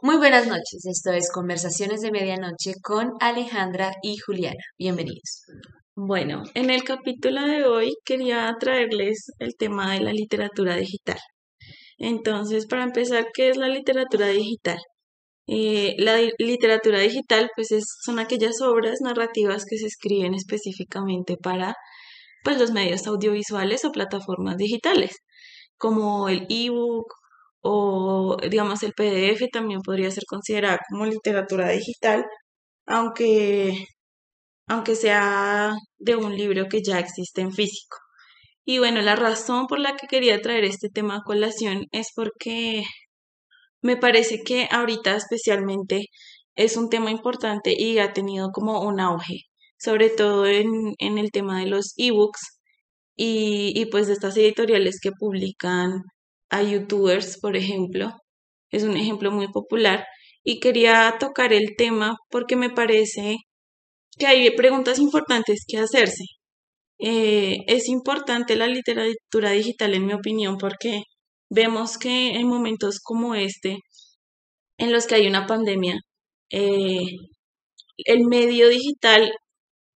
Muy buenas noches, esto es Conversaciones de Medianoche con Alejandra y Juliana. Bienvenidos. Bueno, en el capítulo de hoy quería traerles el tema de la literatura digital. Entonces, para empezar, ¿qué es la literatura digital? Eh, la literatura digital, pues, son aquellas obras narrativas que se escriben específicamente para, pues, los medios audiovisuales o plataformas digitales, como el ebook o, digamos, el PDF también podría ser considerada como literatura digital, aunque, aunque sea de un libro que ya existe en físico. Y bueno, la razón por la que quería traer este tema a colación es porque me parece que ahorita especialmente es un tema importante y ha tenido como un auge, sobre todo en, en el tema de los ebooks y, y pues de estas editoriales que publican a youtubers, por ejemplo. Es un ejemplo muy popular y quería tocar el tema porque me parece que hay preguntas importantes que hacerse. Eh, es importante la literatura digital, en mi opinión, porque vemos que en momentos como este, en los que hay una pandemia, eh, el medio digital,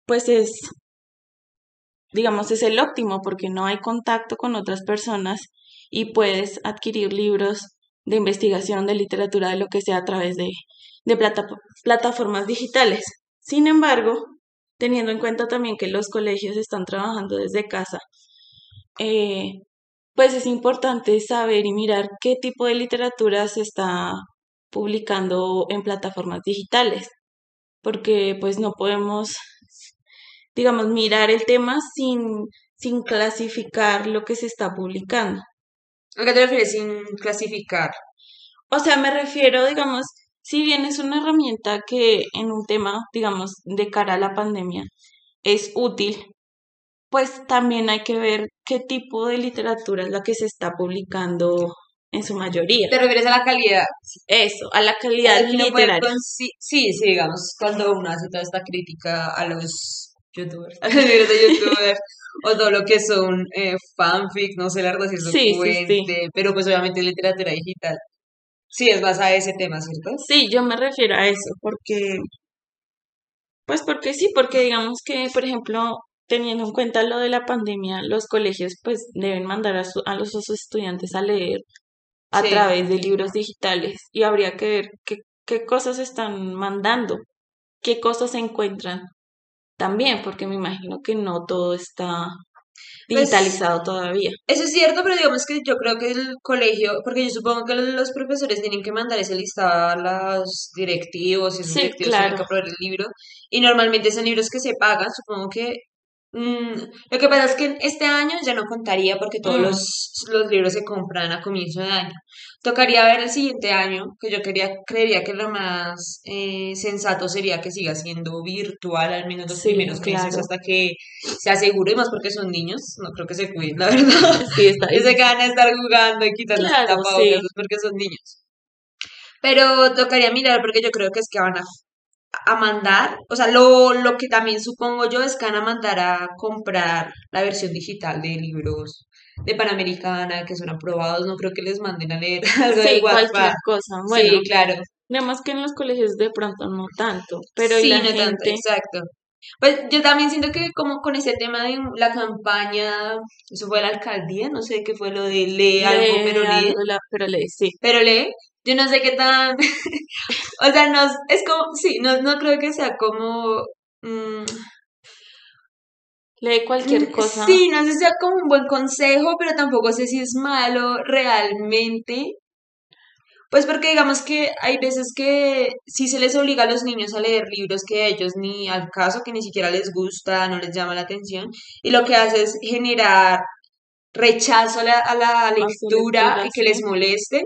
pues es, digamos, es el óptimo porque no hay contacto con otras personas y puedes adquirir libros de investigación, de literatura, de lo que sea a través de, de plataformas digitales. Sin embargo, teniendo en cuenta también que los colegios están trabajando desde casa, eh, pues es importante saber y mirar qué tipo de literatura se está publicando en plataformas digitales, porque pues no podemos, digamos, mirar el tema sin, sin clasificar lo que se está publicando. ¿A qué te refieres sin clasificar? O sea, me refiero, digamos, si bien es una herramienta que en un tema, digamos, de cara a la pandemia es útil, pues también hay que ver qué tipo de literatura es la que se está publicando en su mayoría. ¿Te refieres a la calidad? Eso, a la calidad literaria. Sí, sí, digamos, cuando uno hace toda esta crítica a los youtubers, a los libros de youtubers, o todo lo que son eh, fanfic, no sé la verdad si es sí, sí, pero pues obviamente literatura digital. Sí, es más a ese tema, ¿cierto? Sí, yo me refiero a eso, porque, pues porque sí, porque digamos que, por ejemplo, teniendo en cuenta lo de la pandemia, los colegios pues deben mandar a, a los estudiantes a leer a través de libros digitales y habría que ver qué, qué cosas están mandando, qué cosas se encuentran también, porque me imagino que no todo está pues, digitalizado todavía. Eso es cierto, pero digamos que yo creo que el colegio, porque yo supongo que los profesores tienen que mandar ese listado a los directivos y esos directivos tienen que aprobar el libro. Y normalmente son libros que se pagan, supongo que Mm, lo que pasa es que este año ya no contaría porque todos mm. los, los, libros se compran a comienzo de año. Tocaría ver el siguiente año, que yo quería, creería que lo más eh, sensato sería que siga siendo virtual al menos los primeros meses hasta que se asegure, más porque son niños, no creo que se cuiden, la verdad. Sí, está y se quedan a estar jugando y quitarse claro, porque son niños. Pero tocaría mirar porque yo creo que es que van a a mandar, o sea, lo, lo que también supongo yo es que van a mandar a comprar la versión digital de libros de Panamericana que son aprobados, no creo que les manden a leer algo sí, cualquier cosa. Bueno, sí, claro. Nada más que en los colegios de pronto no tanto, pero sí, no tanto, exacto. Pues yo también siento que como con ese tema de la campaña, eso fue la alcaldía, no sé qué fue lo de lee, algo, pero lee. pero lee, sí. Pero lee, yo no sé qué tan, o sea, no, es como, sí, no, no creo que sea como... Mm, Lee cualquier mm, cosa. Sí, no sé si sea como un buen consejo, pero tampoco sé si es malo realmente. Pues porque digamos que hay veces que sí se les obliga a los niños a leer libros que a ellos ni al caso, que ni siquiera les gusta, no les llama la atención, y lo que hace es generar rechazo a la, a la lectura y que les moleste.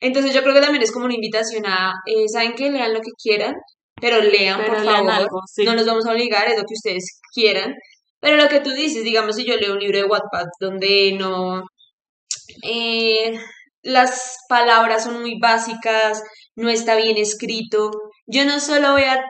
Entonces yo creo que también es como una invitación a, eh, ¿saben que Lean lo que quieran, pero lean, por favor. No nos vamos a obligar, es lo que ustedes quieran. Pero lo que tú dices, digamos, si yo leo un libro de Wattpad donde no... Eh, las palabras son muy básicas, no está bien escrito, yo no solo voy a,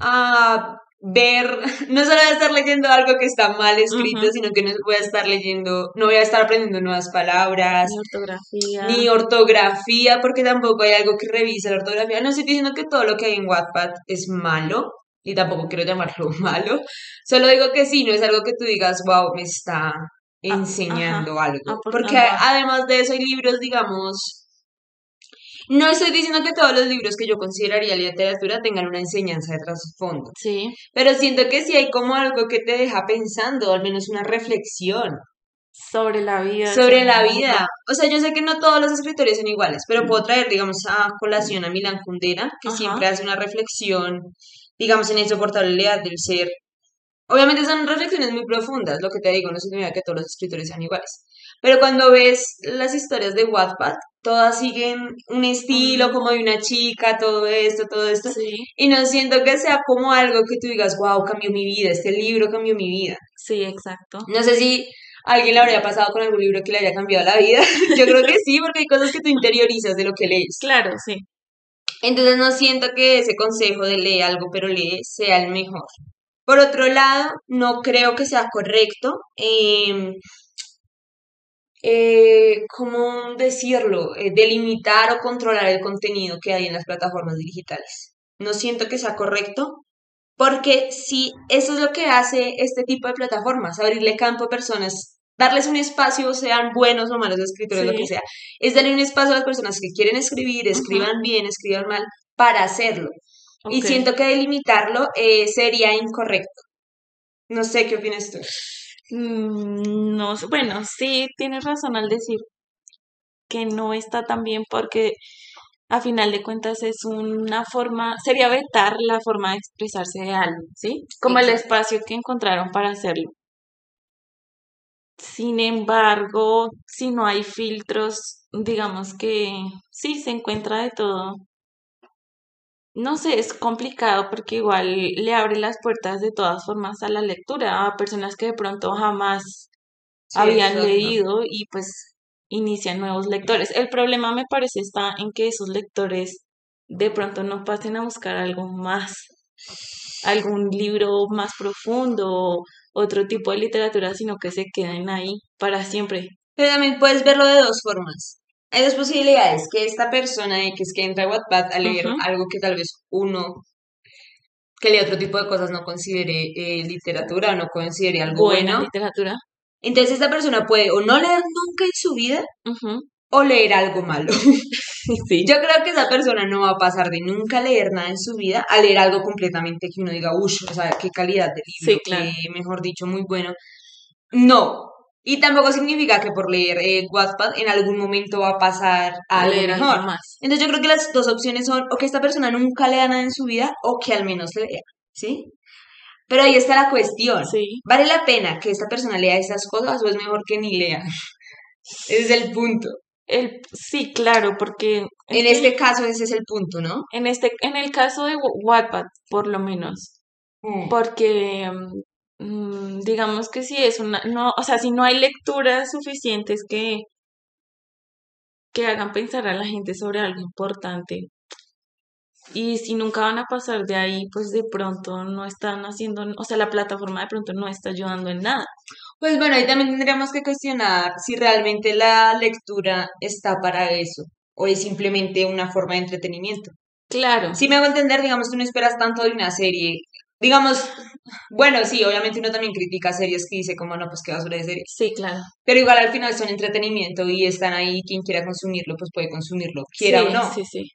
a ver, no solo voy a estar leyendo algo que está mal escrito, sino que no voy a estar leyendo, no voy a estar aprendiendo nuevas palabras. Ni ortografía. Ni ortografía, porque tampoco hay algo que revise la ortografía. No estoy diciendo que todo lo que hay en Wattpad es malo, y tampoco quiero llamarlo malo. Solo digo que sí, no es algo que tú digas, wow, me está ah, enseñando algo. Porque además de eso hay libros, digamos, no estoy diciendo que todos los libros que yo consideraría literatura tengan una enseñanza de trasfondo. Sí. Pero siento que sí hay como algo que te deja pensando, al menos una reflexión. Sobre la vida. Sobre la vida. O sea, yo sé que no todos los escritores son iguales, pero puedo traer, digamos, a colación a Milan Kundera, que siempre hace una reflexión, digamos, en insoportabilidad del ser. Obviamente son reflexiones muy profundas, lo que te digo, no significa que todos los escritores sean iguales. Pero cuando ves las historias de Wattpad, todas siguen un estilo como de una chica, todo esto, todo esto. Y no siento que sea como algo que tú digas, wow, cambió mi vida, este libro cambió mi vida. Sí, exacto. No sé si alguien le habría pasado con algún libro que le haya cambiado la vida. Yo creo que sí, porque hay cosas que tú interiorizas de lo que lees. Claro, sí. Entonces no siento que ese consejo de leer algo, pero lee sea el mejor. Por otro lado, no creo que sea correcto. Eh, eh, ¿cómo decirlo? Eh, delimitar o controlar el contenido que hay en las plataformas digitales. No siento que sea correcto, porque si eso es lo que hace este tipo de plataformas, abrirle campo a personas, darles un espacio, sean buenos o malos escritores, lo que sea, es darle un espacio a las personas que quieren escribir, escriban bien, escriban mal, para hacerlo. Y siento que delimitarlo eh, sería incorrecto. No sé qué opinas tú. Mm, no, bueno, sí tienes razón al decir que no está tan bien porque a final de cuentas es una forma, sería vetar la forma de expresarse de algo, ¿sí? Como el espacio que encontraron para hacerlo. Sin embargo, si no hay filtros, digamos que sí se encuentra de todo no sé, es complicado porque igual le abre las puertas de todas formas a la lectura, a personas que de pronto jamás habían leído y pues inician nuevos lectores. El problema me parece está en que esos lectores de pronto no pasen a buscar algo más, algún libro más profundo, otro tipo de literatura, sino que se queden ahí para siempre. Pero también puedes verlo de dos formas hay dos posibilidades, que esta persona que es que entra a Wattpad a leer algo que tal vez uno que lee otro tipo de cosas no considere eh, literatura o no considere algo Buena literatura. Entonces esta persona puede o no leer nunca en su vida o leer algo malo. Yo creo que esa persona no va a pasar de nunca leer nada en su vida a leer algo completamente que uno diga, uff, o sea, qué calidad de libro, sí, mejor dicho, muy bueno. No, y tampoco significa que por leer eh, Wattpad en algún momento va a pasar a algo mejor. Más. Entonces yo creo que las dos opciones son o que esta persona nunca lea nada en su vida o que al menos lea, ¿sí? Pero ahí está la cuestión. ¿Vale la pena que esta persona lea esas cosas o es mejor que ni lea? ese es el punto. El, sí, claro, porque... En este caso ese es el punto, ¿no? En, este, en el caso de Wattpad, por lo menos. Mm. Porque digamos que si es una, no, o sea, si no hay lecturas suficientes que, que hagan pensar a la gente sobre algo importante, y si nunca van a pasar de ahí, pues de pronto no están haciendo, o sea, la plataforma de pronto no está ayudando en nada. Pues bueno, ahí también tendríamos que cuestionar si realmente la lectura está para eso o es simplemente una forma de entretenimiento. Claro. Si me hago entender, digamos, tú no esperas tanto de una serie digamos, bueno, sí, obviamente uno también critica series que dice como no, pues qué basura de series. Sí, claro. Pero igual al final son entretenimiento y están ahí, quien quiera consumirlo, pues puede consumirlo, quiera o no. Sí, sí.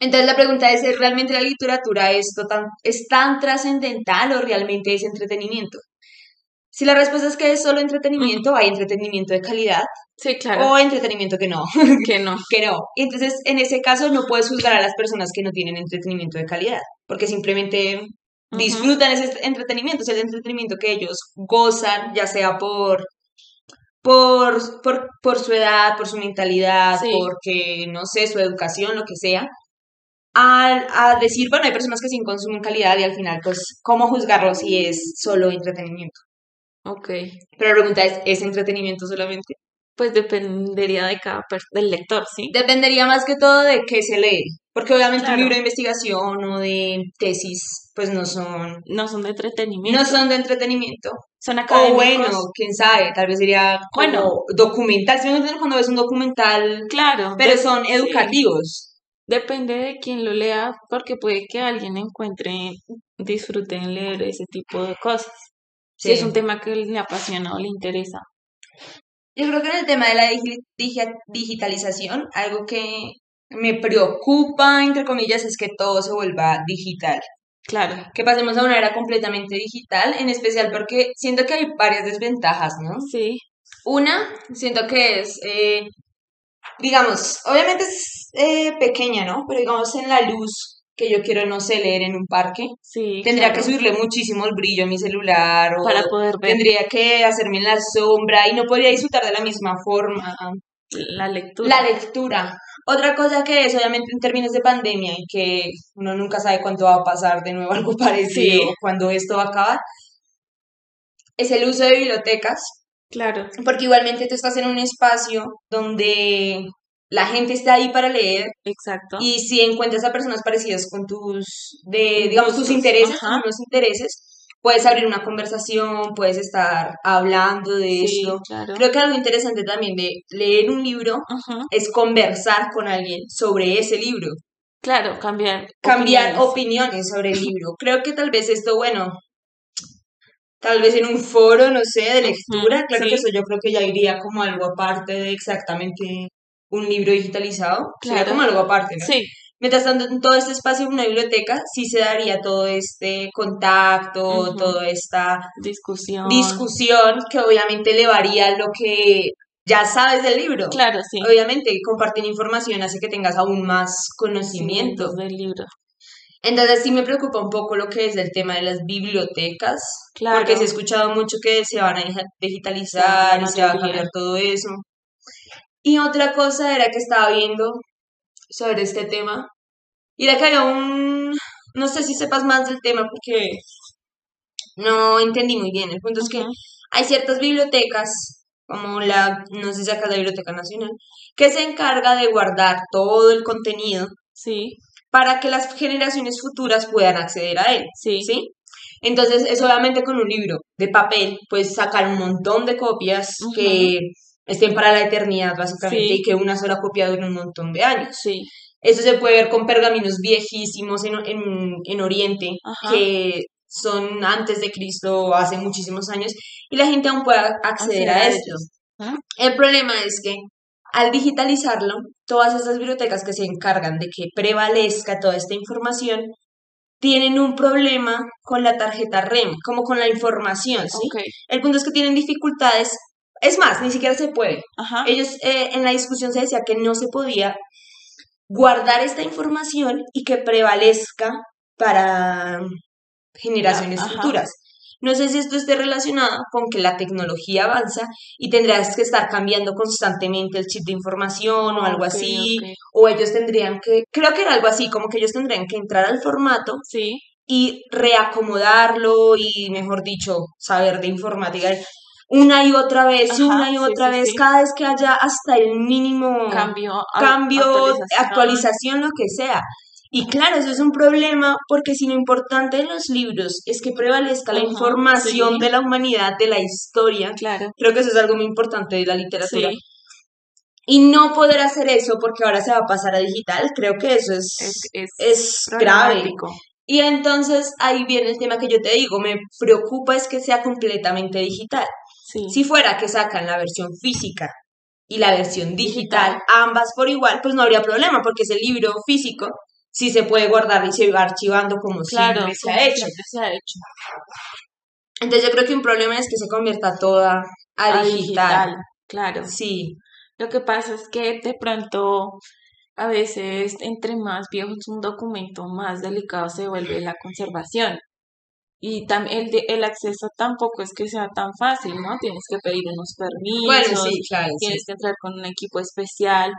Entonces la pregunta es, ¿realmente la literatura es, tan, es tan trascendental o realmente es entretenimiento? Si la respuesta es que es solo entretenimiento, hay entretenimiento de calidad. Sí, claro. O entretenimiento que no. Que no. que no. Y entonces, en ese caso, no puedes juzgar a las personas que no tienen entretenimiento de calidad, porque simplemente disfrutan ese entretenimiento, es el entretenimiento que ellos gozan, ya sea por, por, por, por su edad, por su mentalidad, porque, no sé, su educación, lo que sea, a, a decir, bueno, hay personas que sí consumen calidad y al final, pues, ¿cómo juzgarlo si es solo entretenimiento? Ok. Pero la pregunta es, ¿es entretenimiento solamente? Pues dependería de cada del lector, ¿sí? Dependería más que todo de qué se lee. Porque obviamente un libro de investigación o de tesis, pues no son... No son de entretenimiento. No son de entretenimiento. Son académicos. O bueno, quién sabe, tal vez sería bueno, documental. Si me cuando ves un documental, claro, pero son educativos. Depende de quién lo lea, porque puede que alguien encuentre, disfrute en leer ese tipo de cosas. Si es un tema que le apasiona o le interesa. Yo creo que en el tema de la digitalización, algo que me preocupa, entre comillas, es que todo se vuelva digital. Claro. Que pasemos a una era completamente digital, en especial porque siento que hay varias desventajas, ¿no? Sí. Una, siento que es, eh, digamos, obviamente es eh, pequeña, ¿no? Pero digamos en la luz que yo quiero, no sé, leer en un parque, sí, tendría que subirle muchísimo el brillo a mi celular o para poder ver. tendría que hacerme en la sombra y no podría disfrutar de la misma forma. La lectura. La lectura. Otra cosa que es, obviamente, en términos de pandemia y que uno nunca sabe cuánto va a pasar de nuevo algo parecido, cuando esto va a acabar, es el uso de bibliotecas. Claro. Porque igualmente tú estás en un espacio donde la gente está ahí para leer. Exacto. Y si encuentras a personas parecidas con tus, de, digamos, tus intereses, tus intereses, puedes abrir una conversación, puedes estar hablando de eso. Creo que algo interesante también de leer un libro es conversar con alguien sobre ese libro. Claro, cambiar. Cambiar opiniones, sobre el libro. Creo que tal vez esto, bueno, tal vez en un foro, no sé, de lectura, claro que eso yo creo que ya iría como algo aparte de exactamente un libro digitalizado, claro. como algo aparte, ¿no? Sí. Mientras tanto, en todo este espacio de una biblioteca sí se daría todo este contacto, toda esta discusión. discusión que obviamente elevaría lo que ya sabes del libro. Claro, sí. Obviamente, compartir información hace que tengas aún más conocimiento del libro. Entonces sí me preocupa un poco lo que es el tema de las bibliotecas, claro. porque se ha escuchado mucho que se van a digitalizar y se va a cambiar todo eso. Y otra cosa era que estaba viendo sobre este tema. Y era que había un... No sé si sepas más del tema porque no entendí muy bien. El punto es que hay ciertas bibliotecas, como la, no sé si acá la Biblioteca Nacional, que se encarga de guardar todo el contenido. Sí. Para que las generaciones futuras puedan acceder a él. Sí. ¿Sí? Entonces, es obviamente con un libro de papel, puedes sacar un montón de copias que estén para la eternidad, básicamente, y que una sola copia dure un montón de años. Sí. Eso se puede ver con pergaminos viejísimos en, en, en Oriente, que son antes de Cristo, hace muchísimos años, y la gente aún puede acceder a, esto. El problema es que al digitalizarlo, todas estas bibliotecas que se encargan de que prevalezca toda esta información, tienen un problema con la tarjeta REM, como con la información, ¿sí? El punto es que tienen dificultades es más, ni siquiera se puede. Ellos eh, en la discusión se decía que no se podía guardar esta información y que prevalezca para generaciones futuras. No sé si esto esté relacionado con que la tecnología avanza y tendrás que estar cambiando constantemente el chip de información o algo así, o ellos tendrían que, creo que era algo así, como que ellos tendrían que entrar al formato sí. y reacomodarlo y, mejor dicho, saber de informática una y otra vez, una y otra vez, cada vez que haya hasta el mínimo cambio, cambio actualización. lo que sea. Y claro, eso es un problema porque si lo importante de los libros es que prevalezca la información de la humanidad, de la historia, claro. creo que eso es algo muy importante de la literatura. Y no poder hacer eso porque ahora se va a pasar a digital, creo que eso es, es, es grave. Y entonces ahí viene el tema que yo te digo, me preocupa es que sea completamente digital. Si fuera que sacan la versión física y la versión digital, ambas por igual, pues no habría problema, porque ese libro físico sí se puede guardar y se va archivando como siempre se ha hecho. Se ha hecho. Entonces yo creo que un problema es que se convierta toda a, digital. Claro. Sí. Lo que pasa es que de pronto a veces entre más viejo es un documento, más delicado se vuelve la conservación. Y también el, de, el acceso tampoco es que sea tan fácil, ¿no? Tienes que pedir unos permisos, tienes que entrar con un equipo especial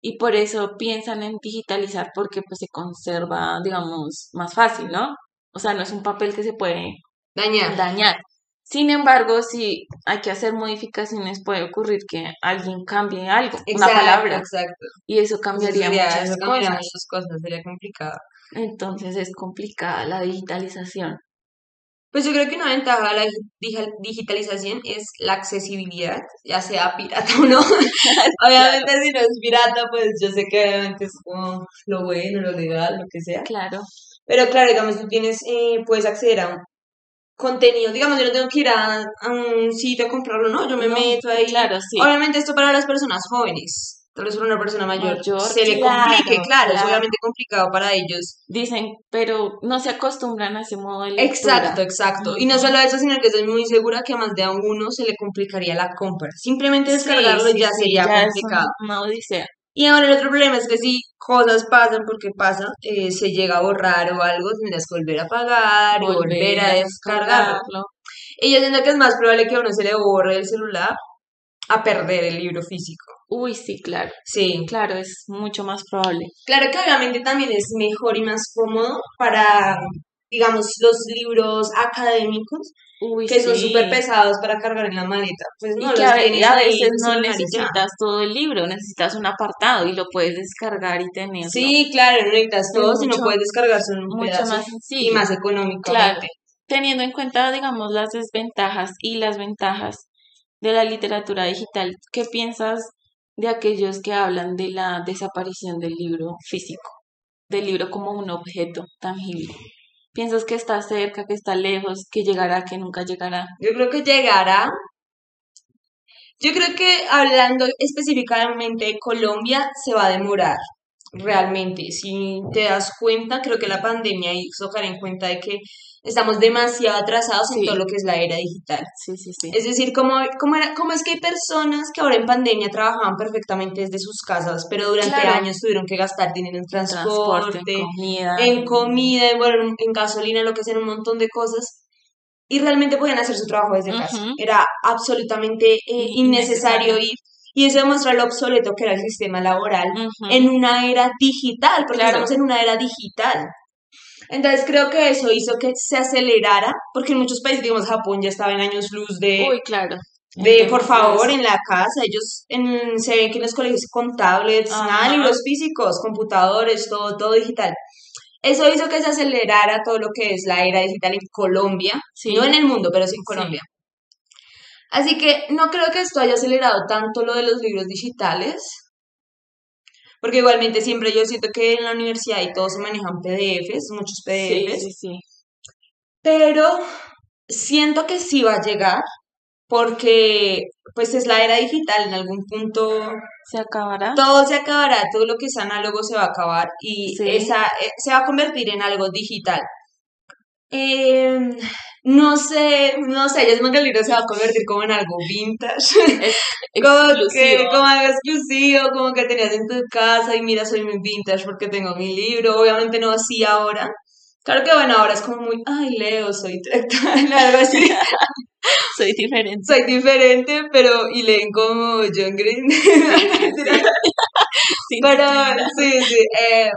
y por eso piensan en digitalizar porque pues se conserva, digamos, más fácil, ¿no? O sea, no es un papel que se puede dañar. dañar. Sin embargo, si hay que hacer modificaciones, puede ocurrir que alguien cambie algo, una palabra. Exacto. Y eso cambiaría, muchas, cosas. Sería complicado. Entonces es complicada la digitalización. Pues yo creo que una ventaja de la digitalización es la accesibilidad, ya sea pirata o no. obviamente si no es pirata, pues yo sé que obviamente es como lo bueno, lo legal, lo que sea. Claro. Pero claro, digamos, tú tienes, eh, puedes acceder a un contenido, digamos, yo no tengo que ir a, un sitio a comprarlo, no, yo me meto ahí. Claro, sí. Obviamente esto para las personas jóvenes tal vez una persona mayor, se le complique, claro, es obviamente complicado para ellos. Dicen, pero no se acostumbran a ese modo de lectura. Exacto, exacto. Y no solo eso, sino que estoy muy segura que a más de a uno se le complicaría la compra. Simplemente descargarlo ya sería complicado. una, odisea. Y ahora el otro problema es que si cosas pasan porque pasa, eh, se llega a borrar o algo, tendrás que volver a pagar y volver a descargarlo. Y yo siento que es más probable que a uno se le borre el celular a perder el libro físico. Uy, sí, claro. Sí. Claro, es mucho más probable. Claro que obviamente también es mejor y más cómodo para, digamos, los libros académicos, que son súper pesados para cargar en la maleta. Pues no, y que a, veces no necesitas todo el libro, necesitas un apartado y lo puedes descargar y tenerlo. Sí, claro, no necesitas todo, sino puedes descargar un mucho más sencillo. y más económico. Claro, teniendo en cuenta, digamos, las desventajas y las ventajas de la literatura digital, ¿qué piensas de aquellos que hablan de la desaparición del libro físico, del libro como un objeto tangible? ¿Piensas que está cerca, que está lejos, que llegará, que nunca llegará? Yo creo que llegará. Yo creo que hablando específicamente de Colombia, se va a demorar realmente. Si te das cuenta, creo que la pandemia hizo caer en cuenta de que estamos demasiado atrasados en todo lo que es la era digital. Sí, sí, sí. Es decir, ¿cómo, cómo, era, cómo es que hay personas que ahora en pandemia trabajaban perfectamente desde sus casas, pero durante años tuvieron que gastar dinero en transporte, en comida, en, comida, bueno, en gasolina, lo que sea, un montón de cosas? Y realmente podían hacer su trabajo desde casa. Era absolutamente eh, innecesario ir y eso demuestra lo obsoleto que era el sistema laboral en una era digital, porque estamos en una era digital. Entonces creo que eso hizo que se acelerara, porque en muchos países, digamos, Japón ya estaba en años luz de... Uy, claro. De, por favor, en la casa, ellos en, se ven que en los colegios con tablets, nada, libros físicos, computadores, todo, todo digital. Eso hizo que se acelerara todo lo que es la era digital en Colombia, no en el mundo, pero sí en Colombia. Así que no creo que esto haya acelerado tanto lo de los libros digitales, porque igualmente siempre yo siento que en la universidad y todos se manejan PDFs, muchos PDFs. Sí, sí, sí. Pero siento que sí va a llegar, porque pues es la era digital, en algún punto se acabará. Todo se acabará, todo lo que es análogo se va a acabar y esa, eh, se va a convertir en algo digital. Eh, no sé, no sé, ya es que el libro se va a convertir como en algo vintage. como, que, como algo exclusivo, como que tenías en tu casa y mira, soy muy vintage porque tengo mi libro. Obviamente no así ahora. Claro que bueno, ahora es como muy, ay, Leo, soy algo así. soy diferente. Soy diferente, pero, y leen como John Green. pero, sí, sí. Eh,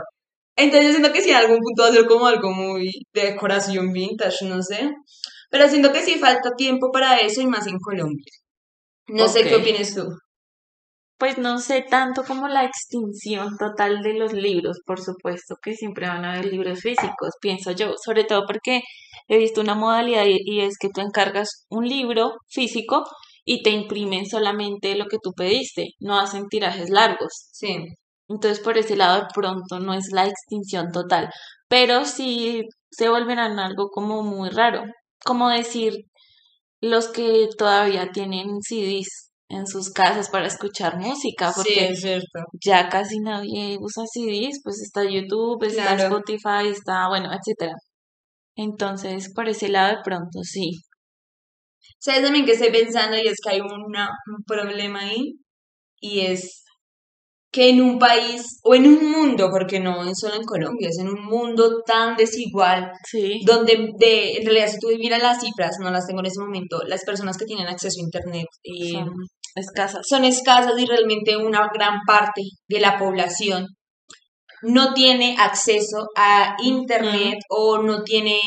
entonces siento que si en algún punto va a ser como algo muy de decoración vintage, no sé. Pero siento que sí falta tiempo para eso y más en Colombia. No sé qué opinas tú. Pues no sé tanto como la extinción total de los libros, por supuesto que siempre van a haber libros físicos, pienso yo, sobre todo porque he visto una modalidad y es que tú encargas un libro físico y te imprimen solamente lo que tú pediste, no hacen tirajes largos. Sí. Entonces, por ese lado, de pronto no es la extinción total, pero sí se volverán algo como muy raro, como decir los que todavía tienen CDs en sus casas para escuchar música, porque ya casi nadie usa CDs, pues está YouTube, está Spotify, está, bueno, etcétera. Entonces, por ese lado, de pronto sí. ¿Sabes también que estoy pensando? Y es que hay una, un problema ahí, y es que en un país o en un mundo, porque no es solo en Colombia, es en un mundo tan desigual, donde de, en realidad si tú miras las cifras, no las tengo en ese momento, las personas que tienen acceso a Internet eh, son escasas. Son escasas y realmente una gran parte de la población no tiene acceso a internet o no tiene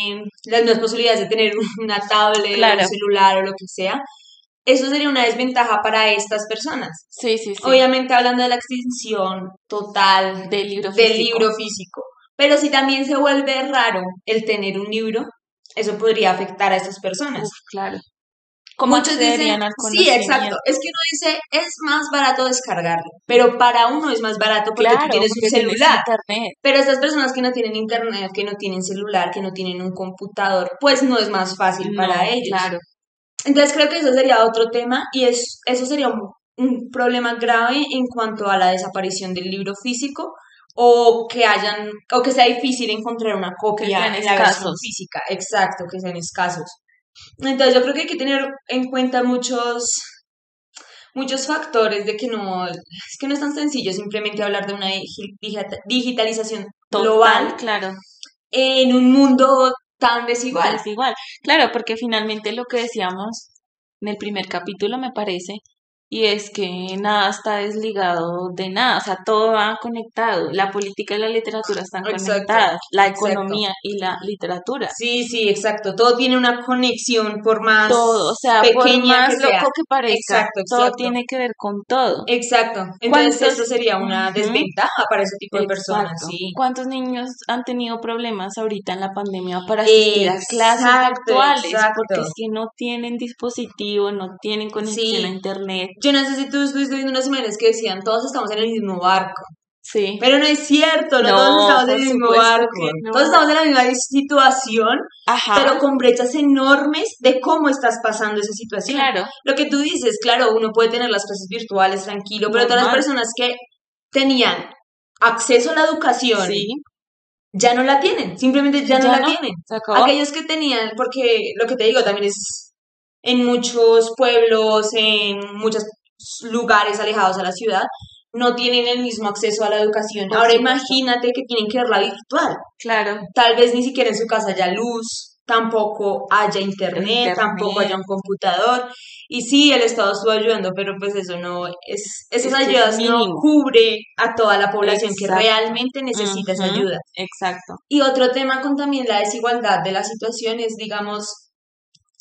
las mismas posibilidades de tener una tablet, un celular o lo que sea, eso sería una desventaja para estas personas. Sí, sí, sí. Obviamente hablando de la extinción total del libro físico. Del libro físico. Pero si también se vuelve raro el tener un libro, eso podría afectar a estas personas. claro. Muchos dicen, sí, exacto. Es que uno dice, es más barato descargarlo, pero para uno es más barato porque tú tienes un celular. pero estas personas que no tienen internet, que no tienen celular, que no tienen un computador, pues no es más fácil para ellos. Claro. Entonces creo que eso sería otro tema y es, eso sería un, problema grave en cuanto a la desaparición del libro físico o que hayan o que sea difícil encontrar una copia en la versión física, exacto, que sean escasos. Entonces yo creo que hay que tener en cuenta muchos muchos factores de que no es que no es tan sencillo simplemente hablar de una digitalización global, claro, en un mundo tan desigual. Desigual. Claro, porque finalmente lo que decíamos en el primer capítulo, me parece, y es que nada está desligado de nada, o sea, todo va conectado. La política y la literatura están conectadas, la economía y la literatura. Sí, sí, exacto. Todo tiene una conexión por más todo, o sea, pequeña por más que loco que parezca, todo tiene que ver con todo. Exacto. Entonces eso sería una desventaja para ese tipo de personas. ¿sí? ¿Cuántos niños han tenido problemas ahorita en la pandemia para asistir a clases actuales? Porque es que no tienen dispositivo, no tienen conexión a internet yo no sé si tú estuviste viendo unas imágenes que decían, todos estamos en el mismo barco. Sí. Pero no es cierto, no, todos estamos en el mismo barco. Todos estamos en la misma situación, pero con brechas enormes de cómo estás pasando esa situación. Claro. Lo que tú dices, claro, uno puede tener las clases virtuales tranquilo, pero todas las personas que tenían acceso a la educación ya no la tienen, simplemente ya, no la tienen. Aquellos que tenían, porque lo que te digo también es en muchos pueblos, en muchos lugares alejados a la ciudad, no tienen el mismo acceso a la educación. Ahora imagínate que tienen que verla virtual. Claro. Tal vez ni siquiera en su casa haya luz, tampoco haya internet, tampoco haya un computador. Y sí, el Estado estuvo ayudando, pero pues eso no es, esas ayudas no cubre a toda la población que realmente necesita esa ayuda. Exacto. Y otro tema con también la desigualdad de la situación es, digamos,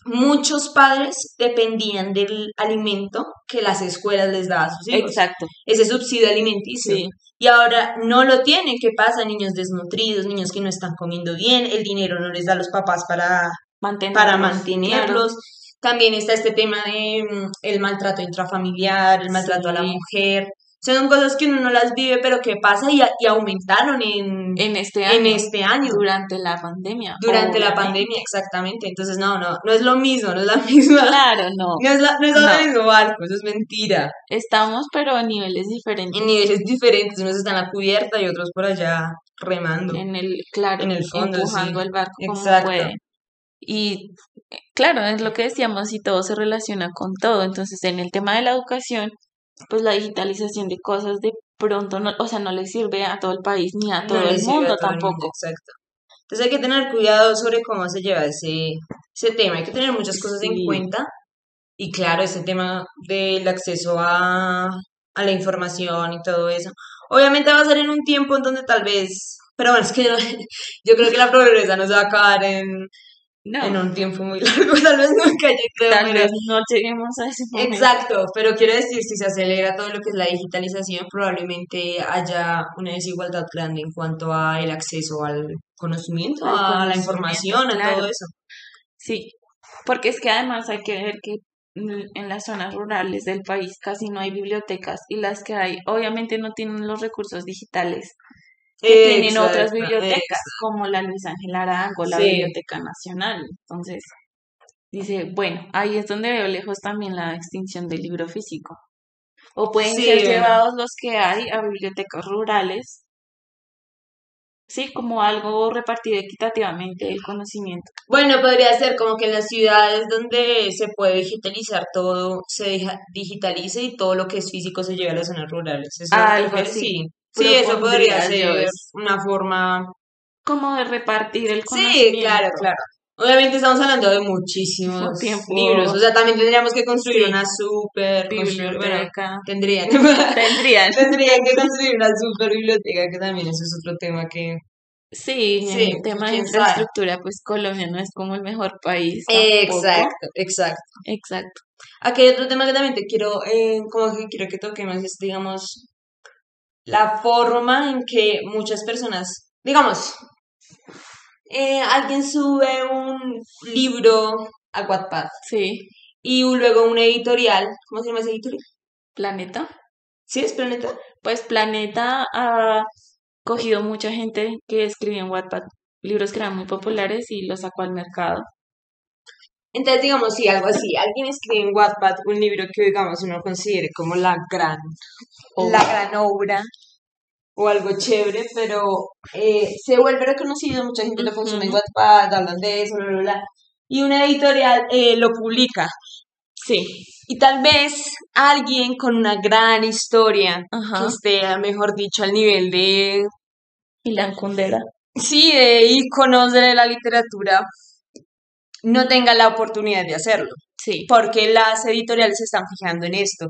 muchos padres dependían del alimento que las escuelas les daban a sus hijos. Exacto. Ese subsidio alimenticio. Y ahora no lo tienen. ¿Qué pasa? Niños desnutridos, niños que no están comiendo bien, el dinero no les da a los papás para mantenerlos. Para mantenerlos. También está este tema de mm, el maltrato intrafamiliar, el maltrato a la mujer, son cosas que uno no las vive, pero que pasa y, y aumentaron en, en, este año, en este año. Durante la pandemia. Durante la pandemia, exactamente. Entonces, no, no, no es lo mismo, no es la misma. Claro, no. No es, la, no es el mismo barco, eso es mentira. Estamos, pero a niveles diferentes. En niveles diferentes, unos están a cubierta y otros por allá remando. En el, claro, en el fondo, empujando el barco como puede. Y claro, es lo que decíamos y todo se relaciona con todo. Entonces, en el tema de la educación, pues la digitalización de cosas de pronto, no, o sea, no le sirve a todo el país ni a todo el mundo tampoco. exacto. Entonces hay que tener cuidado sobre cómo se lleva ese, ese tema, hay que tener muchas cosas en cuenta y claro, ese tema del acceso a, a la información y todo eso. Obviamente va a ser en un tiempo en donde tal vez, pero bueno, es que yo creo que la progresa no se va a acabar en en un tiempo muy largo, tal vez nunca lleguemos. Tal vez no lleguemos a ese momento. Exacto, pero quiero decir, si se acelera todo lo que es la digitalización, probablemente haya una desigualdad grande en cuanto a el acceso al conocimiento, a la información, a todo eso. Sí, porque es que además hay que ver que en las zonas rurales del país casi no hay bibliotecas y las que hay obviamente no tienen los recursos digitales que tienen otras bibliotecas, como la Luis Ángel Arango, la Biblioteca Nacional. Entonces, dice, bueno, ahí es donde veo lejos también la extinción del libro físico. O pueden ser llevados los que hay a bibliotecas rurales, sí, como algo repartido equitativamente el conocimiento. Bueno, podría ser como que en las ciudades donde se puede digitalizar todo, se digitalice y todo lo que es físico se lleve a las zonas rurales. Eso algo así. Sí, eso podría ser una forma... Como de repartir el conocimiento. Sí, claro, claro. Obviamente estamos hablando de muchísimos libros. O sea, también tendríamos que construir una super biblioteca. tendrían. tendrían. tendrían que construir una super biblioteca, que también eso es otro tema que. Sí, en el tema de infraestructura, pues Colombia no es como el mejor país. Exacto, exacto. Exacto. Aquí hay otro tema que también te quiero, eh, como que quiero que toquemos, es, digamos, la forma en que muchas personas, digamos, eh, alguien sube un libro a Wattpad. Sí. Y luego un editorial, ¿cómo se llama ese editorial? Planeta. ¿Sí es Planeta? Pues Planeta ha cogido mucha gente que escribió en Wattpad libros que eran muy populares y los sacó al mercado. Entonces, digamos, si algo así, alguien escribe en Wattpad un libro que, digamos, uno considere como la gran, la gran obra, o algo chévere, pero eh, se vuelve reconocido, mucha gente lo consume en Wattpad, hablan de eso, bla, bla, bla, y una editorial eh, lo publica. Sí. Y tal vez alguien con una gran historia, que esté, mejor dicho, al nivel de... Ilan Kundera. Sí, de íconos de la literatura, no tenga la oportunidad de hacerlo. Sí. Porque las editoriales se están fijando en esto.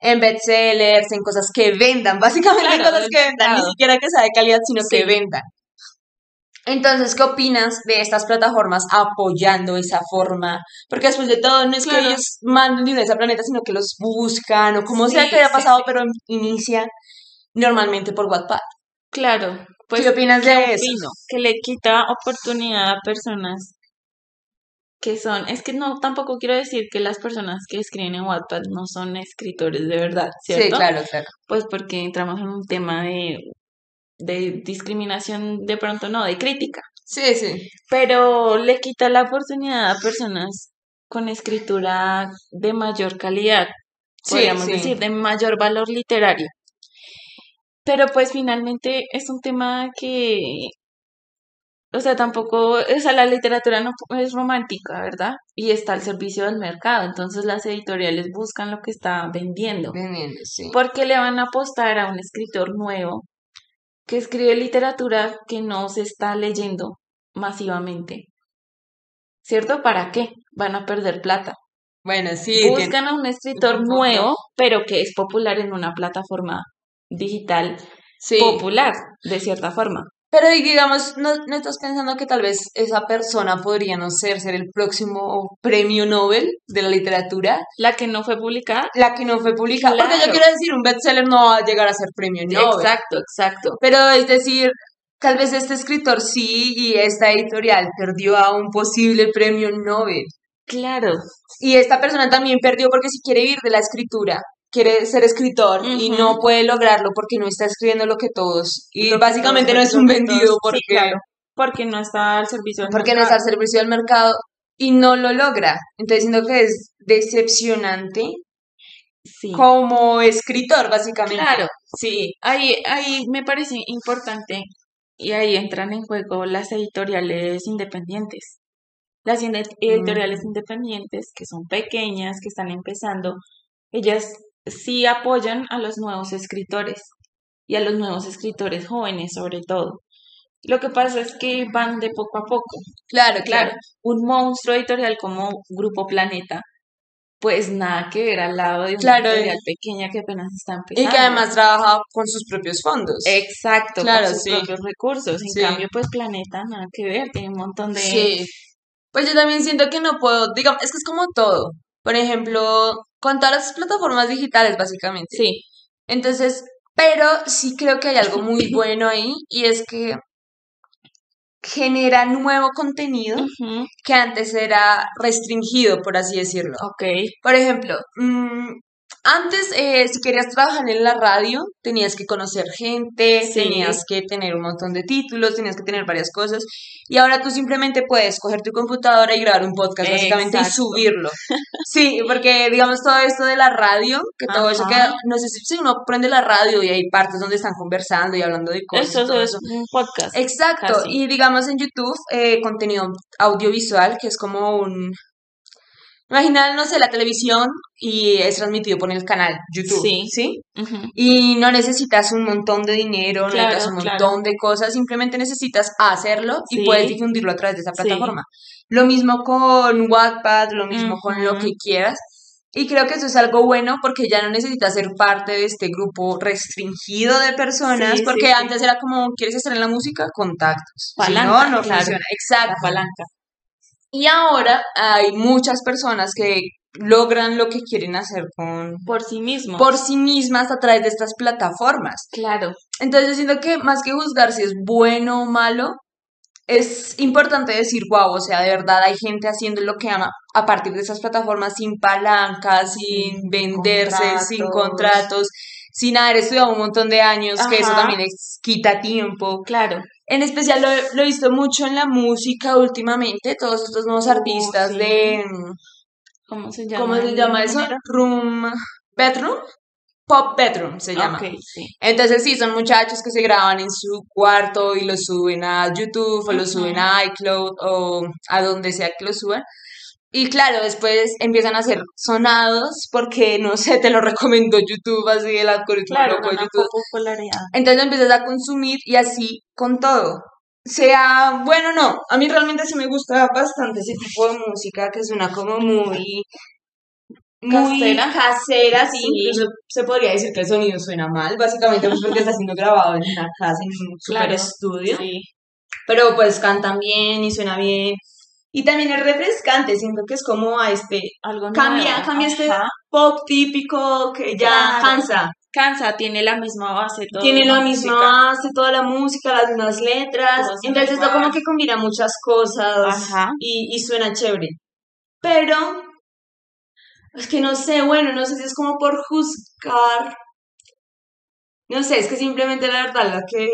En bestsellers, en cosas que vendan. Básicamente cosas que vendan. Ni siquiera que sea de calidad, sino que vendan. Entonces, ¿qué opinas de estas plataformas apoyando esa forma? Porque después de todo, no es que ellos manden dinero a planeta, sino que los buscan o como sea que haya pasado, pero inicia normalmente por WhatsApp. Claro. Pues, ¿Qué opinas de eso? Que le quita oportunidad a personas que son, es que no, tampoco quiero decir que las personas que escriben en Wattpad no son escritores de verdad, ¿cierto? Sí, claro, claro. Pues porque entramos en un tema de, de discriminación, de pronto no, de crítica. Sí, sí. Pero le quita la oportunidad a personas con escritura de mayor calidad, podríamos decir, de mayor valor literario. Pero pues finalmente es un tema que o sea, tampoco, o sea, la literatura no es romántica, ¿verdad? Y está al servicio del mercado, entonces las editoriales buscan lo que está vendiendo. Vendiendo, sí. Porque le van a apostar a un escritor nuevo que escribe literatura que no se está leyendo masivamente. ¿Cierto? ¿Para qué? Van a perder plata. Bueno, sí. Buscan a un escritor nuevo, pero que es popular en una plataforma digital popular, de cierta forma. Pero digamos, ¿no, ¿no, estás pensando que tal vez esa persona podría, no ser, ser el próximo premio Nobel de la literatura? La que no fue publicada. La que no fue publicada. Porque yo quiero decir, un bestseller no va a llegar a ser premio Nobel. Exacto, exacto. Pero es decir, tal vez este escritor sí y esta editorial perdió a un posible premio Nobel. Claro. Y esta persona también perdió porque si quiere vivir de la escritura, quiere ser escritor y no puede lograrlo porque no está escribiendo lo que todos y básicamente no es un vendido porque porque no está al servicio del porque no está al servicio del mercado y no lo logra. Entonces siento que es decepcionante como escritor básicamente. Claro sí. Ahí ahí me parece importante y ahí entran en juego las editoriales independientes. Las editoriales mm. independientes que son pequeñas que están empezando ellas sí apoyan a los nuevos escritores y a los nuevos escritores jóvenes sobre todo. Lo que pasa es que van de poco a poco. Claro, claro. Un monstruo editorial como Grupo Planeta, pues nada que ver al lado de una editorial pequeña que apenas está empezando. Y que además trabaja con sus propios fondos. Exacto, con sus propios recursos. En cambio, pues Planeta nada que ver, tiene un montón de... Sí. Pues yo también siento que no puedo, digamos, es que es como todo. Por ejemplo, con todas las plataformas digitales, básicamente. Sí. Entonces, pero sí creo que hay algo muy bueno ahí y es que genera nuevo contenido que antes era restringido, por así decirlo. Ok. Por ejemplo, mmm, antes, eh, si querías trabajar en la radio, tenías que conocer gente, tenías que tener un montón de títulos, tenías que tener varias cosas. Y ahora tú simplemente puedes coger tu computadora y grabar un podcast, básicamente, y subirlo. sí, porque digamos todo esto de la radio, que todo eso que, no sé si uno prende la radio y hay partes donde están conversando y hablando de cosas. Eso, es un podcast. Exacto. Y digamos en YouTube, eh, contenido audiovisual, que es como un Imagina, no sé, la televisión y es transmitido por el canal YouTube, ¿sí? ¿sí? Y no necesitas un montón de dinero, no necesitas un montón de cosas, simplemente necesitas hacerlo y puedes difundirlo a través de esa plataforma. Lo mismo con Wattpad, lo mismo con lo que quieras. Y creo que eso es algo bueno porque ya no necesitas ser parte de este grupo restringido de personas, porque antes era como, ¿quieres estar en la música? Contactos. Palanca, no, no funciona. Exacto. palanca. Y ahora hay muchas personas que logran lo que quieren hacer con por sí mismos. por sí mismas a través de estas plataformas. Claro. Entonces yo siento que más que juzgar si es bueno o malo es importante decir wow o sea de verdad hay gente haciendo lo que ama a partir de esas plataformas sin palancas sin, venderse sin contratos sin haber estudiado un montón de años que eso también es, quita tiempo claro en especial lo, he visto mucho en la música últimamente, todos estos nuevos artistas de... ¿Cómo se llama? ¿Cómo se llama eso? Room... Bedroom. Pop Bedroom se llama. Entonces sí, son muchachos que se graban en su cuarto y lo suben a YouTube o lo suben a iCloud o a donde sea que lo suban. Y claro, después empiezan a ser sonados porque, no sé, te lo recomendó YouTube, así el algoritmo claro, de YouTube. Entonces empiezas a consumir y así con todo. Sea bueno o no, a mí realmente sí me gusta bastante ese tipo de música que suena como muy muy casera, casera sí, incluso se podría decir que el sonido suena mal, básicamente pues porque está siendo grabado en una casa, en un super estudio. Sí. Pero pues cantan bien y suena bien. Y también es refrescante, siento que es como a este, algo cambia, cambia este pop típico que ya cansa. Cansa, tiene la misma base. tiene la, misma base, toda la música, las mismas letras. Entonces esto como que combina muchas cosas Y, y suena chévere. Pero, es que no sé, bueno, no sé si es como por juzgar. No sé, es que simplemente la verdad, la que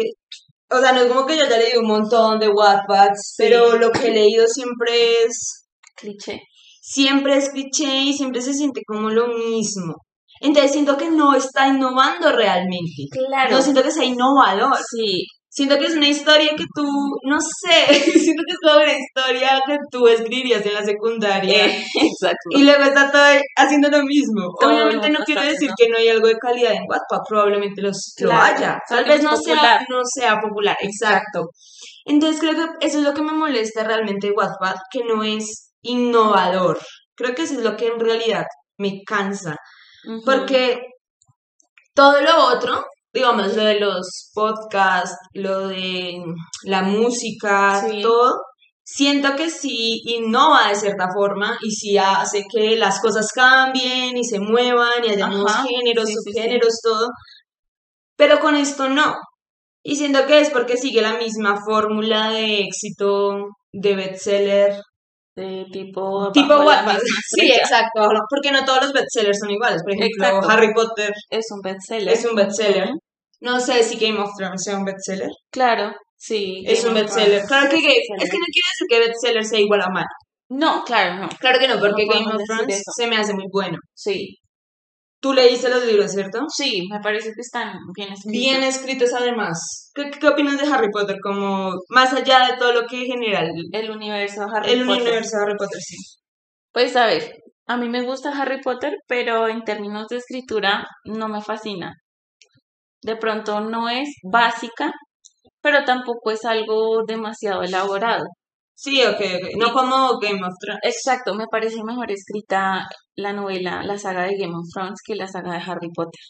o sea, no es como que yo haya leído un montón de Wattpads, pero lo que he leído siempre es cliché. Siempre es cliché y siempre se siente como lo mismo. Entonces siento que no está innovando realmente. Claro. No siento que sea innovador. Sí. Siento que es una historia que tú, no sé, siento que es como una historia que tú escribirías en la secundaria. Eh, exacto. Y luego está todo haciendo lo mismo. Obviamente no quiero decir que no hay algo de calidad en WhatsApp, probablemente los, lo haya. Tal vez no sea, no sea popular, exacto. Entonces creo que eso es lo que me molesta realmente de WhatsApp, que no es innovador. Creo que eso es lo que en realidad me cansa. Porque todo lo otro digamos, lo de los podcasts, lo de la música, todo, siento que sí innova de cierta forma y sí hace que las cosas cambien y se muevan y haya nuevos géneros, subgéneros, todo. Pero con esto no. Y siento que es porque sigue la misma fórmula de éxito de bestseller de tipo tipo Wattpad. sí exacto. Porque no todos los bestsellers son iguales. Por ejemplo Harry Potter es un bestseller. es un bestseller. No sé si Game of Thrones sea un bestseller. Claro sí es un bestseller. claro que es que no quiere decir que bestseller sea igual a mal. No claro no. Claro que no porque Game of Thrones se me hace muy bueno. Sí Tú leíste los libros, ¿cierto? Sí, me parece que están bien escritos. Bien escritos además. ¿Qué, qué opinas de Harry Potter? Como más allá de todo lo que genera el, universo Harry Potter. El universo Harry Potter, sí. Pues a ver, a mí me gusta Harry Potter, pero en términos de escritura no me fascina. De pronto no es básica, pero tampoco es algo demasiado elaborado. Sí, ok, ok. No como Game of Thrones. Exacto, me parece mejor escrita la novela, la saga de Game of Thrones que la saga de Harry Potter.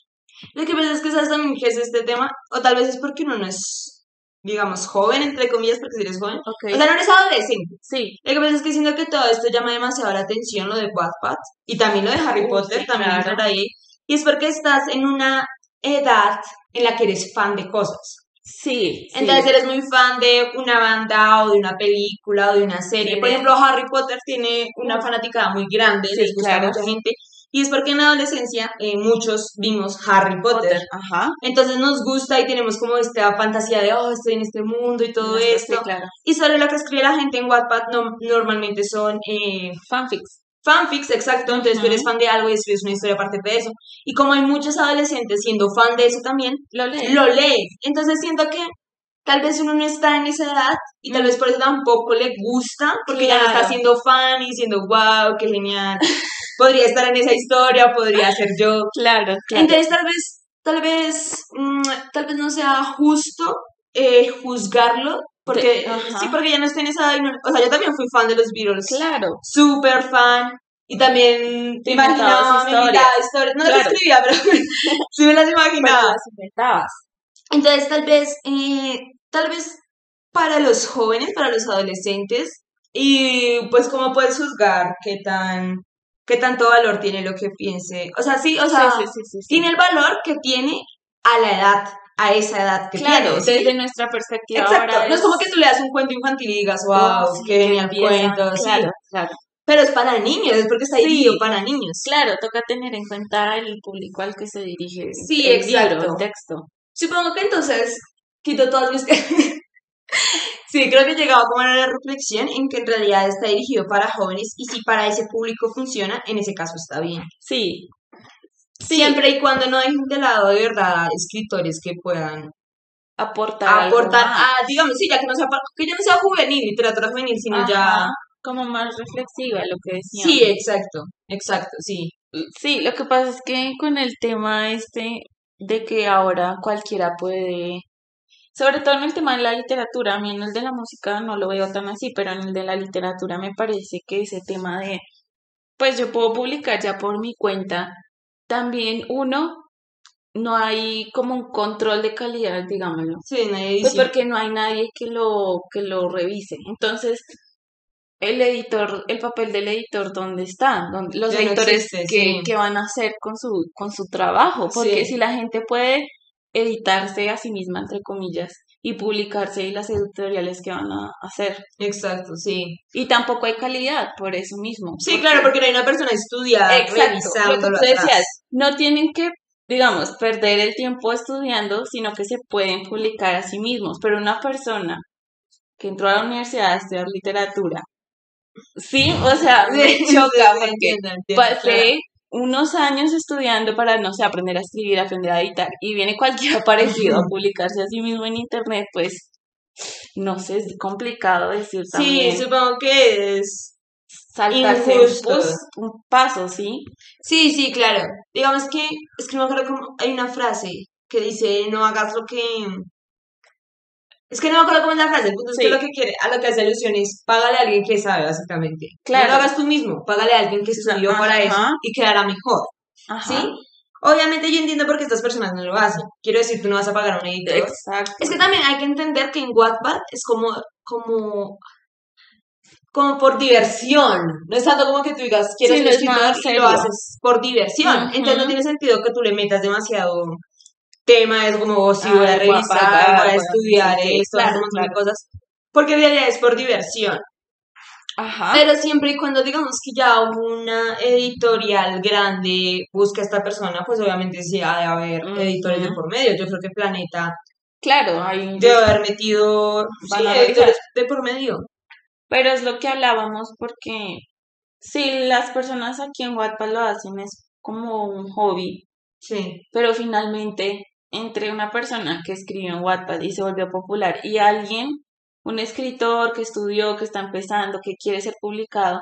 Lo que pasa es que sabes también que es este tema, o tal vez es porque uno no es, digamos, joven, entre comillas, porque si eres joven. Okay. O sea, no eres adolescente. Sí. Lo que pasa es que siento que todo esto llama demasiado la atención, lo de Wattpad, y también lo de Harry Potter, también claro. ahí. Y es porque estás en una edad en la que eres fan de cosas. Sí. Entonces eres muy fan de una banda o de una película o de una serie. Por ejemplo, Harry Potter tiene una fanática muy grande, les gusta a mucha gente. Y es porque en la adolescencia eh, muchos vimos Harry Potter. Ajá. Entonces nos gusta y tenemos como esta fantasía de, oh, estoy en este mundo y todo esto. claro. Y sobre lo que escribe la gente en Wattpad no, normalmente son eh, fanfics fanfics, exacto, entonces tú eres fan de algo y escribes una historia aparte de eso. Y como hay muchos adolescentes siendo fan de eso también, lo leen. Lo leen. Entonces siento que tal vez uno no está en esa edad y tal vez por eso tampoco le gusta, porque ya no está siendo fan y diciendo, wow, qué genial, podría estar en esa historia, podría ser yo. Claro, claro. Entonces tal vez, tal vez, mm, tal vez no sea justo eh, juzgarlo, porque sí, porque ya no está en esa o sea, yo también fui fan de los Beatles. Claro. Súper fan. Y también te imaginaba, historias. No las escribía, pero sí me las imaginaba. las inventabas. Entonces, tal vez, eh, tal vez para los jóvenes, para los adolescentes, y pues cómo puedes juzgar qué tan qué tanto valor tiene lo que piense. O sea, sí, o sea, tiene el valor que tiene a la edad, a esa edad que claro, desde nuestra perspectiva. Exacto, no es como que tú leas un cuento infantil y digas, wow, qué genial cuento. Claro, claro. Pero es para niños, es porque está dirigido para niños. Claro, toca tener en cuenta el público al que se dirige sí, el exacto. el texto. Supongo que entonces quito todas mis... sí, creo que he llegado como a la reflexión en que en realidad está dirigido para jóvenes y si para ese público funciona, en ese caso está bien. Sí. Siempre y cuando no dejen de lado de verdad escritores que puedan aportar aportar digamos, sí, ya que no sea que ya no sea juvenil, literatura juvenil, sino ya como más reflexiva lo que decía. Sí, exacto, exacto, sí. Sí, lo que pasa es que con el tema este de que ahora cualquiera puede, sobre todo en el tema de la literatura, a mí en el de la música no lo veo tan así, pero en el de la literatura me parece que ese tema de, pues yo puedo publicar ya por mi cuenta, también uno, no hay como un control de calidad, digámoslo. Sí, nadie Pues porque no hay nadie que lo, que lo revise. Entonces, el editor, el papel del editor, ¿dónde está? Los editores que, van a hacer con su, con su trabajo, porque si la gente puede editarse a sí misma, entre comillas, y publicarse y las editoriales que van a hacer. Exacto, sí. Y tampoco hay calidad por eso mismo. Sí, claro, porque no hay una persona estudiada Exacto, lo que decías, no tienen que digamos, perder el tiempo estudiando, sino que se pueden publicar a sí mismos. Pero una persona que entró a la universidad a estudiar literatura Sí, o sea, me choca porque pasé unos años estudiando para, no sé, aprender a escribir, aprender a editar, y viene cualquier parecido a publicarse a sí mismo en internet, pues, no sé, es complicado decir también. Sí, supongo que es saltarse un paso, ¿sí? Sí, sí, claro. Digamos que, es que no me acuerdo como, hay una frase que dice, no hagas lo que es que no me acuerdo cómo es la frase, el punto es que lo que quiere, a lo que hace alusión es, págale a alguien que sabe, básicamente. Claro. No lo hagas tú mismo, págale a alguien que estudió para eso y quedará mejor. ¿Sí? Obviamente yo entiendo por qué estas personas no lo hacen. Quiero decir, tú no vas a pagar a un editor. Exacto. Es que también hay que entender que en Wattpad es como, como, como por diversión. No es tanto como que tú digas, quiero ser escritor y lo haces por diversión. Entonces no tiene sentido que tú le metas demasiado tema, es como oh, si voy a revisar, voy a estudiar esto, un montón de cosas, porque en realidad es por diversión. Ajá. Pero siempre y cuando digamos que ya una editorial grande busca a esta persona, pues obviamente sí ha de haber editores de por medio. Yo creo que Planeta Claro, hay debe haber metido sí, editores de por medio. Pero es lo que hablábamos porque si las personas aquí en Wattpad lo hacen es como un hobby. Sí. Pero finalmente entre una persona que escribió en Wattpad y se volvió popular y alguien, un escritor que estudió, que está empezando, que quiere ser publicado,